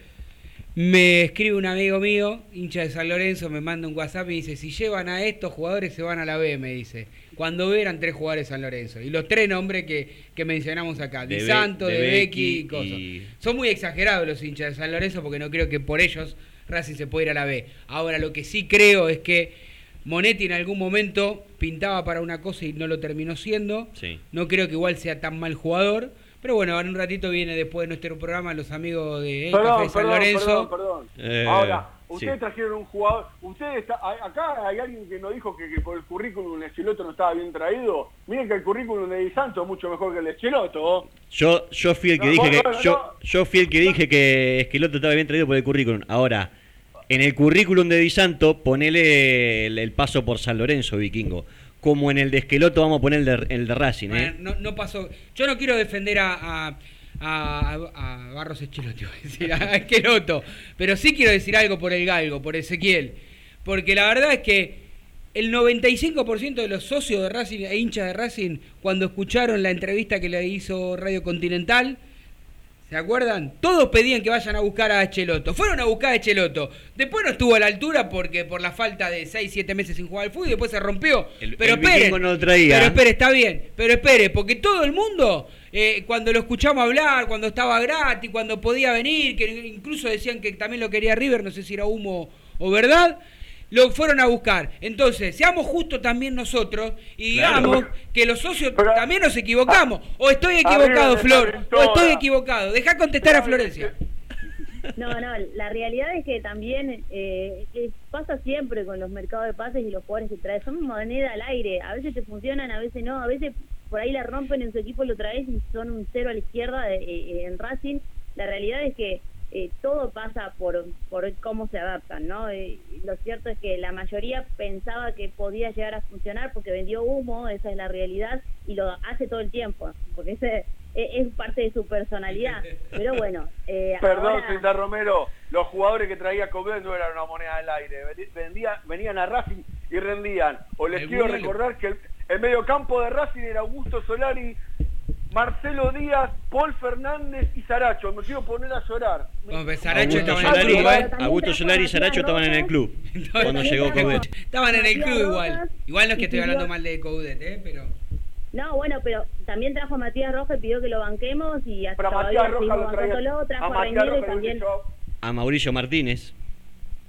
me escribe un amigo mío, hincha de San Lorenzo, me manda un WhatsApp y dice, si llevan a estos jugadores se van a la B, me dice. Cuando eran tres jugadores de San Lorenzo. Y los tres nombres que, que mencionamos acá, De Di Santo, de de, Becky Becky y cosas. y- Son muy exagerados los hinchas de San Lorenzo porque no creo que por ellos Racing se pueda ir a la B. Ahora, lo que sí creo es que Monetti en algún momento pintaba para una cosa y no lo terminó siendo. Sí. No creo que igual sea tan mal jugador. Pero bueno, en un ratito viene después de nuestro programa los amigos de El Café Perdón, de San perdón, Lorenzo. perdón, perdón. Eh, Ahora, ustedes sí. trajeron un jugador. Ustedes está, acá hay alguien que nos dijo que, que por el currículum de Esqueloto no estaba bien traído. Miren que el currículum de Di Santo es mucho mejor que el de Esqueloto. Yo, yo fui el que No, dije que yo, no. yo fui el que dije que Esqueloto estaba bien traído por el currículum. Ahora, en el currículum de Di Santo, ponele el, el paso por San Lorenzo, Vikingo. Como en el de Esqueloto vamos a poner el de, el de Racing, ¿eh? Bueno, no, no pasó. Yo no quiero defender a, a, a- a Barros Esqueloto, a Esqueloto, pero sí quiero decir algo por el Galgo, por Ezequiel. Porque la verdad es que el 95% de los socios de Racing e hinchas de Racing, cuando escucharon la entrevista que le hizo Radio Continental, ¿Se acuerdan? Todos pedían que vayan a buscar a Echeloto. Fueron a buscar a Echeloto. Después no estuvo a la altura porque por la falta de 6, 7 meses sin jugar al fútbol y después se rompió. El- pero el espere, no lo traía. pero espere, está bien. Pero espere, porque todo el mundo, eh, cuando lo escuchamos hablar, cuando estaba gratis, cuando podía venir, que incluso decían que también lo quería River, no sé si era humo o verdad, lo fueron a buscar. Entonces, seamos justos también nosotros y Claro. digamos que los socios Pero- también nos equivocamos. O estoy equivocado, de Flor, o estoy equivocado. Deja contestar a Florencia. No, no, la realidad es que también eh, que pasa siempre con los mercados de pases y los jugadores que traes. Son moneda al aire. A veces te funcionan, a veces no. A veces por ahí la rompen en su equipo, lo traes y son un cero a la izquierda de- eh, en Racing. La realidad es que eh, todo pasa por, por cómo se adaptan, ¿no? Eh, lo cierto es que la mayoría pensaba que podía llegar a funcionar porque vendió humo, esa es la realidad, y lo hace todo el tiempo, porque ese es, es parte de su personalidad. Pero bueno, eh, Perdón, ahora- señorita Romero, los jugadores que traía Coblet no eran una moneda del aire. Vendía- venían a Racing y rendían. O les quiero recordar que el, el mediocampo de Racing era Augusto Solari, Marcelo Díaz, Paul Fernández y Saracho. Me quiero poner a llorar. Pues Saracho Augusto estaba en el club, ¿eh? Augusto Solari y Saracho estaban en el club cuando llegó Coudet. Estaban en el club igual. Igual no es que estoy hablando mal de Coudet, ¿eh? Pero... No, bueno, pero también trajo a Matías Rojas y pidió que lo banquemos y hasta Pero a todavía Matías seguimos Rojas lo traía. bancándolo. Trajo A Reñero y también A Mauricio Martínez.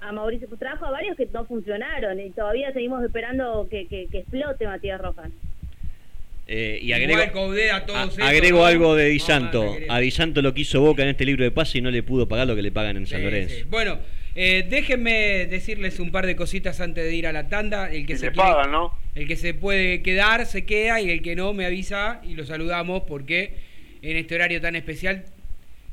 a Mauricio. Pues trajo a varios que no funcionaron y todavía seguimos esperando que, que, que explote Matías Rojas. Eh, y agrego, Igual Coudet a todos a- esos, agrego ¿no? algo de Di Santo. querido. a Di Santo lo quiso Boca en este libro de pase y no le pudo pagar lo que le pagan en San Sí, Lorenzo. sí. Bueno, eh, déjenme decirles un par de cositas antes de ir a la tanda. El que Y se quiere- pagan, ¿no? El que se puede quedar, se queda y el que no, me avisa y lo saludamos porque en este horario tan especial.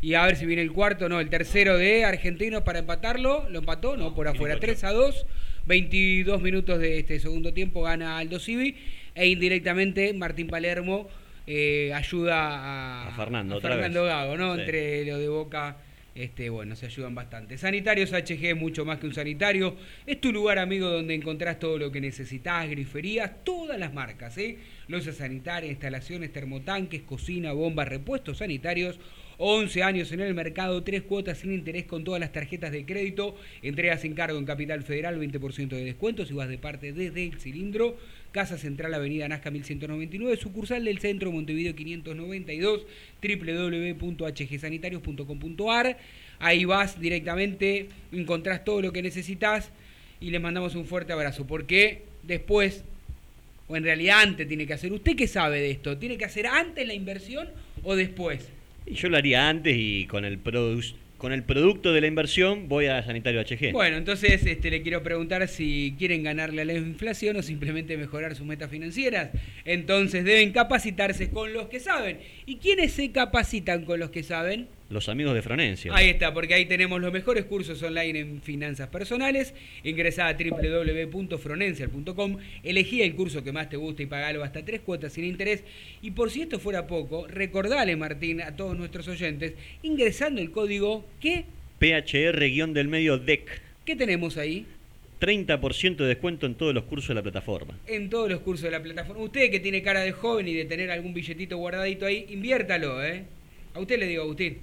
Y a ver si viene el cuarto, no, el tercero de Argentinos para empatarlo. Lo empató, no, por afuera. 3 a 2, 22 minutos de este segundo tiempo gana Aldo Civi. E indirectamente Martín Palermo eh, ayuda a, A Fernando, Fernando. Gago, ¿no? Sí. Entre lo de Boca este, bueno, se ayudan bastante. Sanitarios HG, mucho más que un sanitario. Es tu lugar, amigo, donde encontrás todo lo que necesitas, griferías, todas las marcas, ¿eh? Losas sanitarias, instalaciones, termotanques, cocina, bombas, repuestos sanitarios. 11 años en el mercado, 3 cuotas sin interés con todas las tarjetas de crédito, entregas sin cargo en Capital Federal, 20% de descuento si vas de parte desde el cilindro. Casa Central, Avenida Nazca 1199, sucursal del Centro Montevideo 592, www.hgsanitarios.com.ar. Ahí vas directamente, encontrás todo lo que necesitas y les mandamos un fuerte abrazo. Porque después, o en realidad antes tiene que hacer, ¿usted qué sabe de esto? ¿Tiene que hacer antes la inversión o después? Yo lo haría antes y con el con el producto de la inversión voy a Sanitario HG. Bueno, entonces este, le quiero preguntar si quieren ganarle a la inflación o simplemente mejorar sus metas financieras. Entonces deben capacitarse con los que saben. ¿Y quiénes se capacitan con los que saben? Los amigos de Fronencia. Ahí está, porque ahí tenemos los mejores cursos online en finanzas personales. Ingresá a www.fronencial.com, elegí el curso que más te gusta y pagalo hasta tres cuotas sin interés. Y por si esto fuera poco, recordale, Martín, a todos nuestros oyentes, ingresando el código que... PHR-del medio DEC. ¿Qué tenemos ahí? 30% de descuento en todos los cursos de la plataforma. En todos los cursos de la plataforma. Usted que tiene cara de joven y de tener algún billetito guardadito ahí, inviértalo, ¿eh? A usted le digo, Agustín.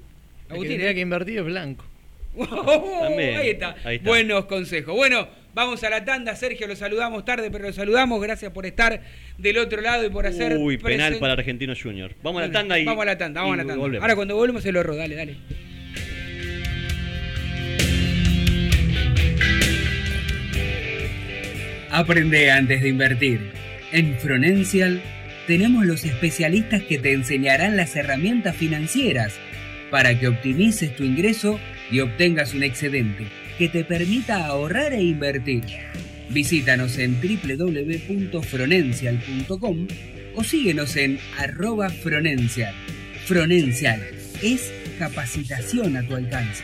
Agustín, tendría ¿eh? que invertir es blanco. También, ahí, está. ahí está. Buenos consejos. Bueno, vamos a la tanda. Sergio, lo saludamos tarde, pero lo saludamos. Gracias por estar del otro lado y por hacer. Uy, penal para Argentino Junior. Vamos a la tanda y. Vamos a la tanda, vamos a la tanda. volvemos. Ahora cuando volvemos se lo. Dale, dale. Aprende antes de invertir. En Fronencial tenemos los especialistas que te enseñarán las herramientas financieras para que optimices tu ingreso y obtengas un excedente que te permita ahorrar e invertir. Visítanos en www.fronencial.com o síguenos en arroba Fronencial. Fronencial es capacitación a tu alcance.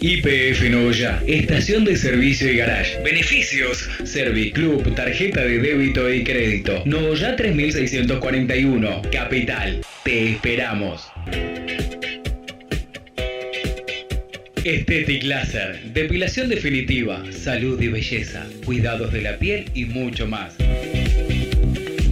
IPF Novoya, estación de servicio y garage. Beneficios: Serviclub, tarjeta de débito y crédito. Novoya 3641, Capital. Te esperamos. Estetic Laser, depilación definitiva, salud y belleza, cuidados de la piel y mucho más.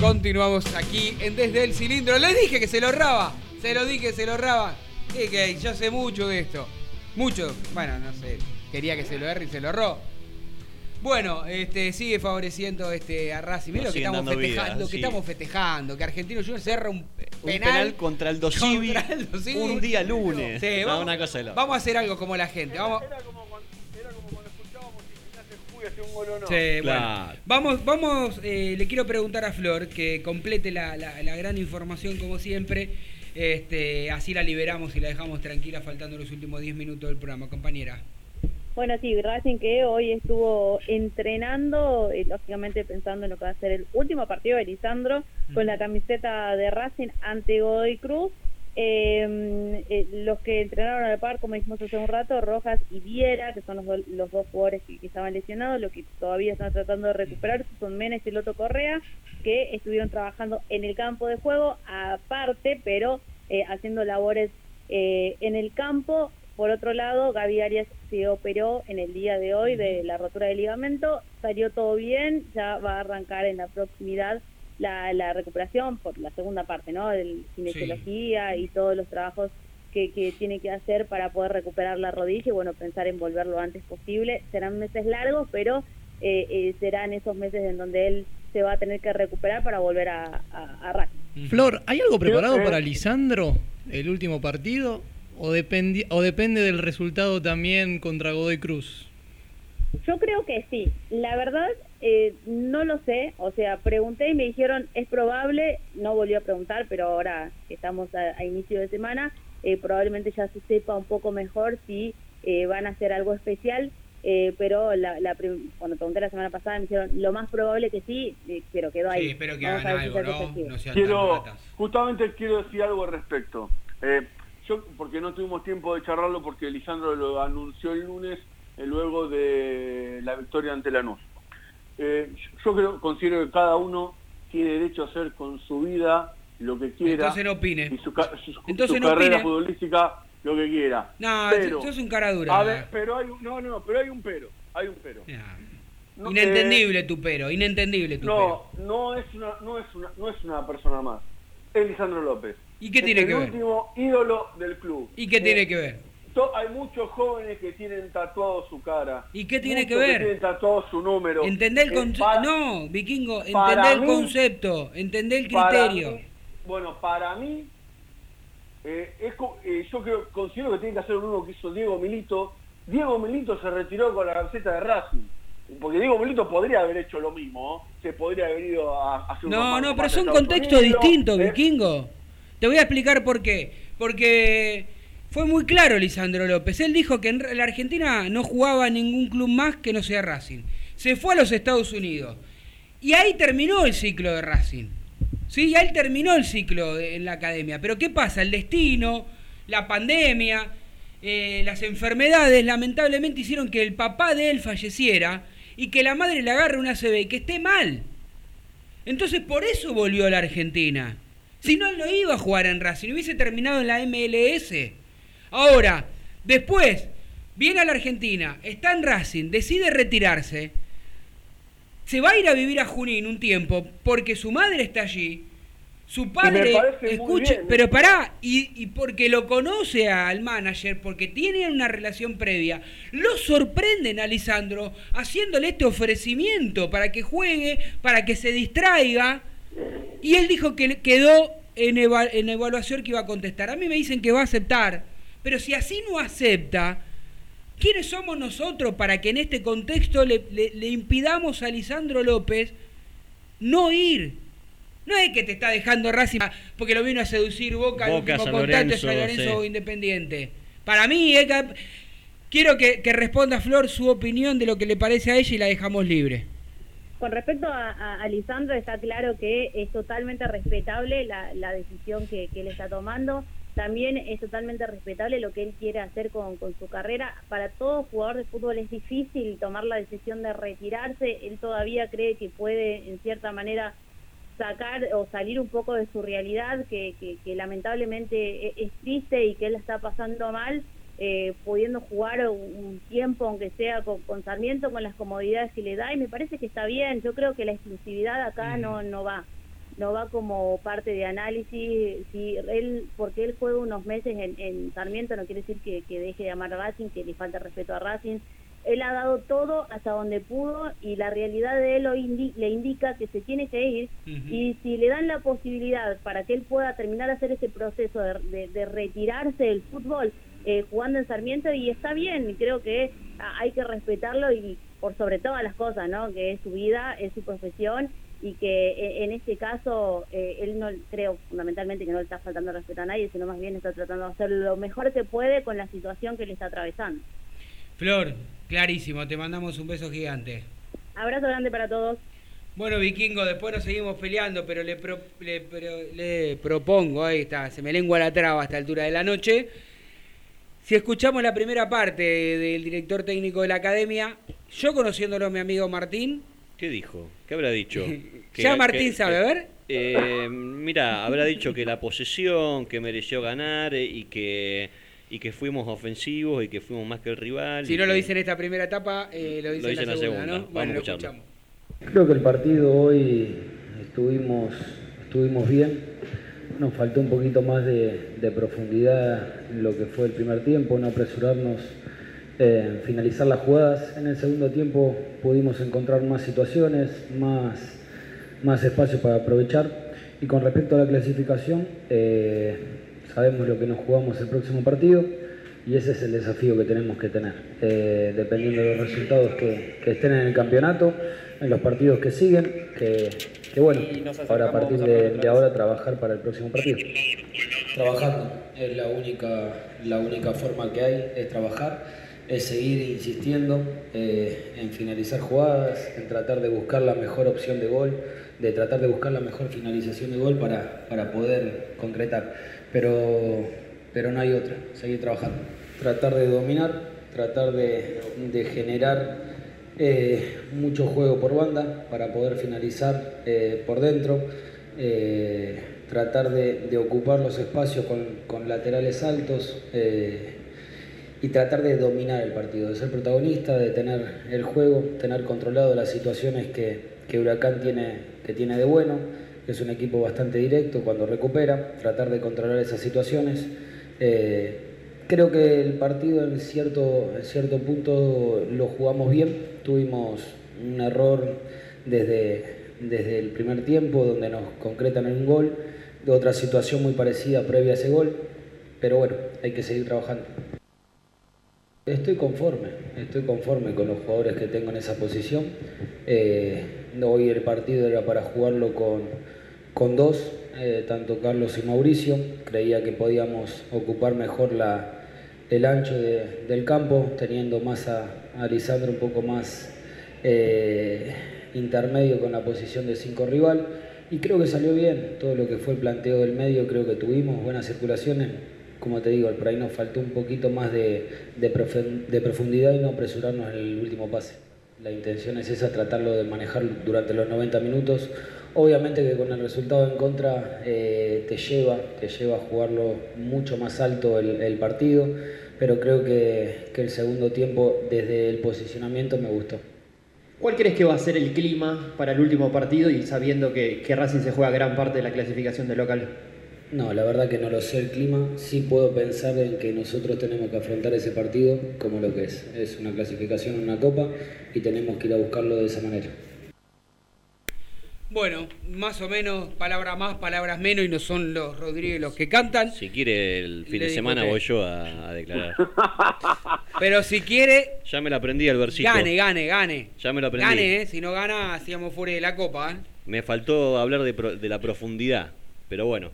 Continuamos aquí en Desde el Cilindro. Le dije que se lo raba. Se lo dije, se lo raba. Es que yo sé mucho de esto. Mucho. Bueno, no sé. Quería que se lo erre y se lo erró. Bueno, este, sigue favoreciendo este, a Racing. Mira lo que estamos dando vida, festejando, que sí. estamos festejando, que Argentino Junior cerra un Un penal, penal contra el Dosivi un día lunes. Sí, No, vamos, una cosa de loco. vamos a hacer algo como la gente. Vamos, Era como Un gol o no. Sí, bueno. Vamos, vamos, eh, le quiero preguntar a Flor que complete la, la- la gran información como siempre. Este, así la liberamos y la dejamos tranquila faltando los últimos 10 minutos del programa, compañera. Bueno, sí, Racing que hoy estuvo entrenando, eh, lógicamente pensando en lo que va a ser el último partido de Lisandro con la camiseta de Racing ante Godoy Cruz. Eh, eh, los que entrenaron al par, como dijimos hace un rato, Rojas y Viera, que son los, do- los dos jugadores que, que estaban lesionados, los que todavía están tratando de recuperarse son Menes y Loto Correa, que estuvieron trabajando en el campo de juego aparte, pero eh, haciendo labores eh, en el campo. Por otro lado, Gaby Arias se operó en el día de hoy de la rotura del ligamento, salió todo bien, ya va a arrancar en la proximidad la, la recuperación por la segunda parte, ¿no? El kinesiología y todos los trabajos que, que tiene que hacer para poder recuperar la rodilla y bueno, pensar en volver lo antes posible. Serán meses largos, pero eh, eh, serán esos meses en donde él se va a tener que recuperar para volver a, a, a Racing. Flor, ¿hay algo preparado para Lisandro el último partido? ¿O, ¿O depende del resultado también contra Godoy Cruz? Yo creo que sí. La verdad, eh, no lo sé. O sea, pregunté y me dijeron, es probable. No volví a preguntar, pero ahora que estamos a, a inicio de semana, eh, probablemente ya se sepa un poco mejor si eh, van a hacer algo especial. Eh, pero la, la prim- cuando pregunté la semana pasada me dijeron lo más probable que sí, eh, pero quedó ahí. Sí, espero que hagan algo, ¿no? No sean Quiero, justamente quiero decir algo al respecto. Eh, yo, porque no tuvimos tiempo de charlarlo, porque Lisandro lo anunció el lunes, eh, luego de la victoria ante Lanús. Eh, yo creo, considero que cada uno tiene derecho a hacer con su vida lo que quiera Entonces no opine. y su, su- su Entonces no carrera opine. futbolística lo que quiera. No, pero, sos un cara dura. a ver, pero hay un- no, no, pero hay un pero, hay un pero. No, Inentendible eh, tu pero, inentendible tu pero. no, no es una, no es una, no es una persona más. Es Lisandro López. ¿Y qué Es tiene el que ver? último ídolo del club. ¿Y qué Eh, tiene que ver? Hay muchos jóvenes que tienen tatuado su cara. ¿Y qué tiene que ver? tienen tatuado su número. Entendé el Eh, concepto. No, vikingo, entendé el concepto, entendé el criterio. mí- bueno, para mí, eh, es eh, yo creo, considero que tiene que hacer lo mismo que hizo Diego Milito. Diego Milito se retiró con la camiseta de Racing. Porque Diego Milito podría haber hecho lo mismo. ¿no? Se podría haber ido a, a hacer No, no, pero contextos Unidos, distintos, eh. vikingo. Te voy a explicar por qué. Porque fue muy claro Lisandro López. Él dijo que en la Argentina no jugaba ningún club más que no sea Racing. Se fue a los Estados Unidos. Y ahí terminó el ciclo de Racing. Sí, y ahí terminó el ciclo en la academia. Pero ¿qué pasa? El destino, la pandemia, eh, las enfermedades, lamentablemente hicieron que el papá de él falleciera y que la madre le agarre una CB y que esté mal. Entonces por eso volvió a la Argentina. Si no, él no iba a jugar en Racing, hubiese terminado en la MLS. Ahora, después, viene a la Argentina, está en Racing, decide retirarse, se va a ir a vivir a Junín un tiempo porque su madre está allí, su padre escucha, bien, pero ¿eh? pará, y, y porque lo conoce al manager, porque tienen una relación previa, lo sorprenden a Lisandro haciéndole este ofrecimiento para que juegue, para que se distraiga, y él dijo que quedó en, eva- en evaluación que iba a contestar. A mí me dicen que va a aceptar, pero si así no acepta, ¿quiénes somos nosotros para que en este contexto le, le- le impidamos a Lisandro López no ir? No es que te está dejando Racing porque lo vino a seducir Boca, el Boca, último San contacto Lorenzo, San Lorenzo sí. o Independiente. Para mí, es que- quiero que, que responda Flor su opinión de lo que le parece a ella y la dejamos libre. Con respecto a, a, a Lisandro, está claro que es totalmente respetable la, la decisión que, que él está tomando. También es totalmente respetable lo que él quiere hacer con, con su carrera. Para todo jugador de fútbol es difícil tomar la decisión de retirarse. Él todavía cree que puede, en cierta manera, sacar o salir un poco de su realidad, que, que, que lamentablemente e- es triste y que él la está pasando mal, eh, pudiendo jugar un, tiempo, aunque sea con, con Sarmiento, con las comodidades que le da, y me parece que está bien. Yo creo que la exclusividad acá no, no va. No va como parte de análisis. Si él, porque él juega unos meses en, en Sarmiento, no quiere decir que, que deje de amar a Racing, que le falta respeto a Racing. Él ha dado todo hasta donde pudo y la realidad de él hoy indi- le indica que se tiene que ir y si le dan la posibilidad para que él pueda terminar de hacer ese proceso de, de- de retirarse del fútbol eh, jugando en Sarmiento y está bien, y creo que hay que respetarlo y por sobre todas las cosas, ¿no? Que es su vida, es su profesión y que eh, en este caso eh, él no creo fundamentalmente que no le está faltando respeto a nadie, sino más bien está tratando de hacer lo mejor que puede con la situación que le está atravesando. Flor, clarísimo, te mandamos un beso gigante. Abrazo grande para todos. Bueno, Vikingo, después nos seguimos peleando, pero le, pro- le- pero le propongo, ahí está, se me lengua la traba a esta altura de la noche. Si escuchamos la primera parte del director técnico de la academia, yo conociéndolo a mi amigo Martín, ¿Qué dijo? ¿Qué habrá dicho? Ya Martín sabe, a ver. Eh, mira, habrá dicho que la posesión, que mereció ganar eh, y que y que fuimos ofensivos y que fuimos más que el rival. si no lo dice en esta primera etapa, eh, lo dice, en la segunda, ¿no? Vamos Bueno, a lo escucharlo. escuchamos. Creo que el partido hoy estuvimos, estuvimos bien. Nos faltó un poquito más de, de profundidad en lo que fue el primer tiempo, no apresurarnos eh, finalizar las jugadas. En el segundo tiempo pudimos encontrar más situaciones, más, más espacio para aprovechar. Y con respecto a la clasificación, eh, sabemos lo que nos jugamos el próximo partido y ese es el desafío que tenemos que tener. Eh, dependiendo de los resultados que, que estén en el campeonato, en los partidos que siguen, que, que bueno, ahora a partir de, de ahora trabajar para el próximo partido. Trabajando, es la única, la única forma que hay, es trabajar, es seguir insistiendo eh, en finalizar jugadas, en tratar de buscar la mejor opción de gol, de tratar de buscar la mejor finalización de gol para, para poder concretar. Pero, pero no hay otra, seguir trabajando. Tratar de dominar, tratar de, de generar eh, mucho juego por banda para poder finalizar eh, por dentro, tratar de, de ocupar los espacios con, con laterales altos y tratar de dominar el partido, de ser protagonista, de tener el juego, tener controlado las situaciones que, que Huracán tiene, que tiene de bueno, que es un equipo bastante directo cuando recupera, tratar de controlar esas situaciones. Eh, Creo que el partido en cierto, en cierto punto lo jugamos bien. Tuvimos un error desde, desde el primer tiempo donde nos concretan en un gol, de otra situación muy parecida previa a ese gol, pero bueno, hay que seguir trabajando. Estoy conforme, estoy conforme con los jugadores que tengo en esa posición. Eh, hoy el partido era para jugarlo con, con dos, eh, tanto Carlos y Mauricio. Creía que podíamos ocupar mejor la, el ancho de- del campo, teniendo más a, a Lisandro un poco más eh, intermedio con la posición de cinco rival. Y creo que salió bien todo lo que fue el planteo del medio, creo que tuvimos buenas circulaciones. Como te digo, por ahí nos faltó un poquito más de, de de profundidad y no apresurarnos en el último pase. La intención es esa, tratarlo de manejar durante los 90 minutos. Obviamente que con el resultado en contra eh, te, lleva, te lleva a jugarlo mucho más alto el, partido, pero creo que, que el segundo tiempo desde el posicionamiento me gustó. ¿Cuál crees que va a ser el clima para el último partido y sabiendo que, Racing se juega gran parte de la clasificación del local? No, la verdad que no lo sé el clima. Sí puedo pensar en que nosotros tenemos que afrontar ese partido como lo que es. Es una clasificación en una copa y tenemos que ir a buscarlo de esa manera. Bueno, más o menos, palabras más, palabras menos, y no son los Rodríguez los que cantan. Si quiere, el fin de semana voy yo a, a declarar. Pero si quiere, Ya me la aprendí al versito. gane, gane, gane. Ya me lo aprendí. Gane, ¿eh? Si no gana, hacíamos fuera de la copa, ¿eh? Me faltó hablar de, pro- de la profundidad, pero bueno.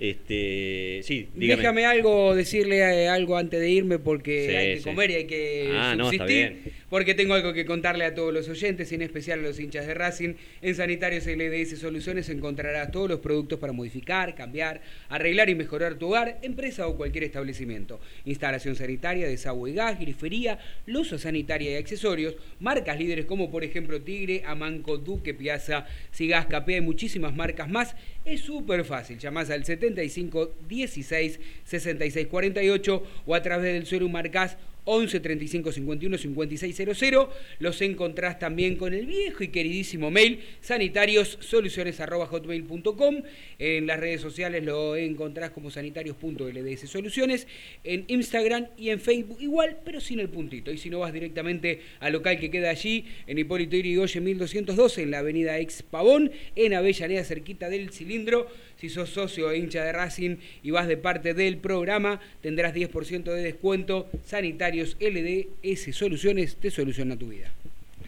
Este, sí, dígame. Déjame algo, decirle eh, algo antes de irme porque Sí, hay que sí. comer y hay que Ah, no, está bien. Porque tengo algo que contarle a todos los oyentes en especial a los hinchas de Racing. En Sanitarios LDS Soluciones encontrarás todos los productos para modificar, cambiar, arreglar y mejorar tu hogar, empresa o cualquier establecimiento. Instalación sanitaria, desagüe y gas, grifería, luz sanitaria y accesorios. Marcas líderes como por ejemplo Tigre, Amanco, Duque, Piazza, Sigas, Capea y muchísimas marcas más. Es súper fácil. Llamás al 75 16 66 48 o a través del suelo marcas 11 35 51 56 00. Los encontrás también con el viejo y queridísimo mail sanitarios.soluciones.hotmail.com. En las redes sociales lo encontrás como sanitarios.lds soluciones. En Instagram y en Facebook igual, pero sin el puntito. Y si no vas directamente al local que queda allí, en Hipólito Yrigoyen 1212, en la avenida Ex Pavón, en Avellaneda, cerquita del cilindro. Si sos socio e hincha de Racing y vas de parte del programa, tendrás 10% de descuento. Sanitarios LDS Soluciones te soluciona tu vida.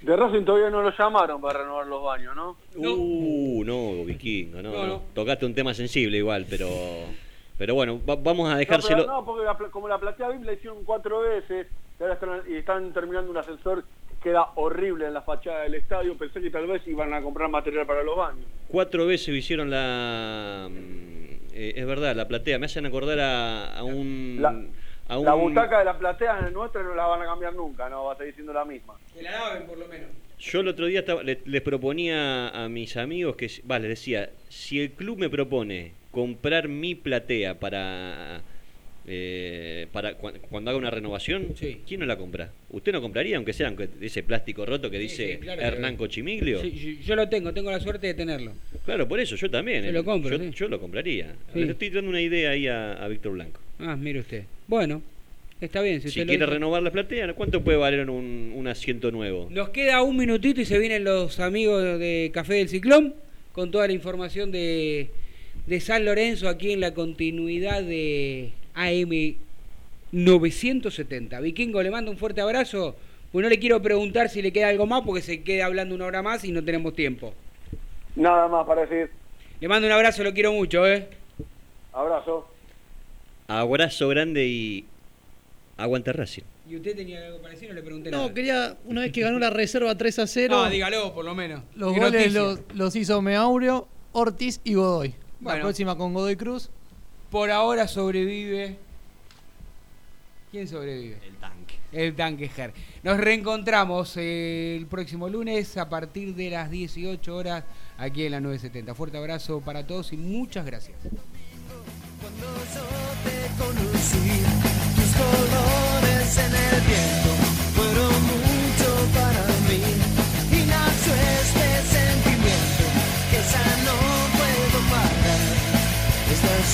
De Racing todavía no lo llamaron para renovar los baños, ¿no? Uh, no, vikingo, no, No, no. no. Tocaste un tema sensible igual, pero pero bueno, va- vamos a No, dejárselo. pero no, porque la como la platea BIM la hicieron cuatro veces y ahora están, y están terminando un ascensor queda horrible en la fachada del estadio. Pensé que tal vez iban a comprar material para los baños. Cuatro veces hicieron la. mm, eh, es verdad, la platea. Me hacen acordar a, a un. La- a un- La butaca de la platea nuestra no la van a cambiar nunca, no va a seguir siendo la misma. Que la laven por lo menos. Yo el otro día estaba- le- les proponía a mis amigos que, va, les decía, si el club me propone comprar mi platea para, eh, para cu- cuando haga una renovación, ¿quién no la compra? ¿Usted no compraría, aunque sea aunque ese plástico roto que dice sí, claro que- Hernán Cochimiglio? Yo, yo lo tengo, tengo la suerte de tenerlo. Claro, por eso, yo también. Yo eh. lo compro, yo, sí. yo lo compraría. Le estoy dando una idea ahí a, a Víctor Blanco. Ah, mire usted. Bueno, está bien. Si, Si, usted lo quiere renovar la platea, ¿cuánto puede valer un, un asiento nuevo? Nos queda un minutito y se vienen los amigos de Café del Ciclón con toda la información de, de San Lorenzo aquí en la continuidad de AM 970. Vikingo, le mando un fuerte abrazo. Pues no le quiero preguntar si le queda algo más porque se queda hablando una hora más y no tenemos tiempo. Nada más para decir Le mando un abrazo, lo quiero mucho, ¿eh? abrazo. Abrazo grande y aguanta Racing. ¿Y usted tenía algo parecido? No le pregunté nada. No, quería, una vez que ganó la reserva 3 a 0, Ah, dígalo, por lo menos. los goles los, los hizo Meaurio, Ortiz y Godoy. Bueno. La próxima con Godoy Cruz. Por ahora sobrevive. ¿Quién sobrevive? El tanque. El tanque Ger. Nos reencontramos eh, el próximo lunes a partir de las 18 horas aquí en la 970. Fuerte abrazo para todos y muchas gracias. Cuando yo te conocí, tus colores en el viento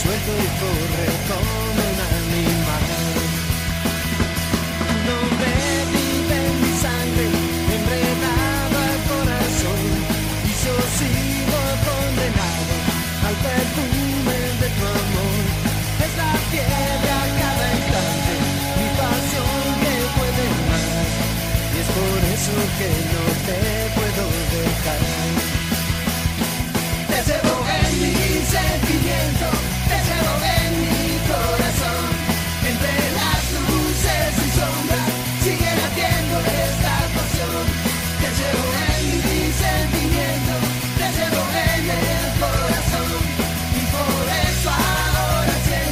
suelto y corre como un animal. Donde vive mi sangre, enredado al corazón, y yo sigo condenado al perfume de tu amor. Es la fiebre cada instante, mi pasión que puede más, y es por eso que no te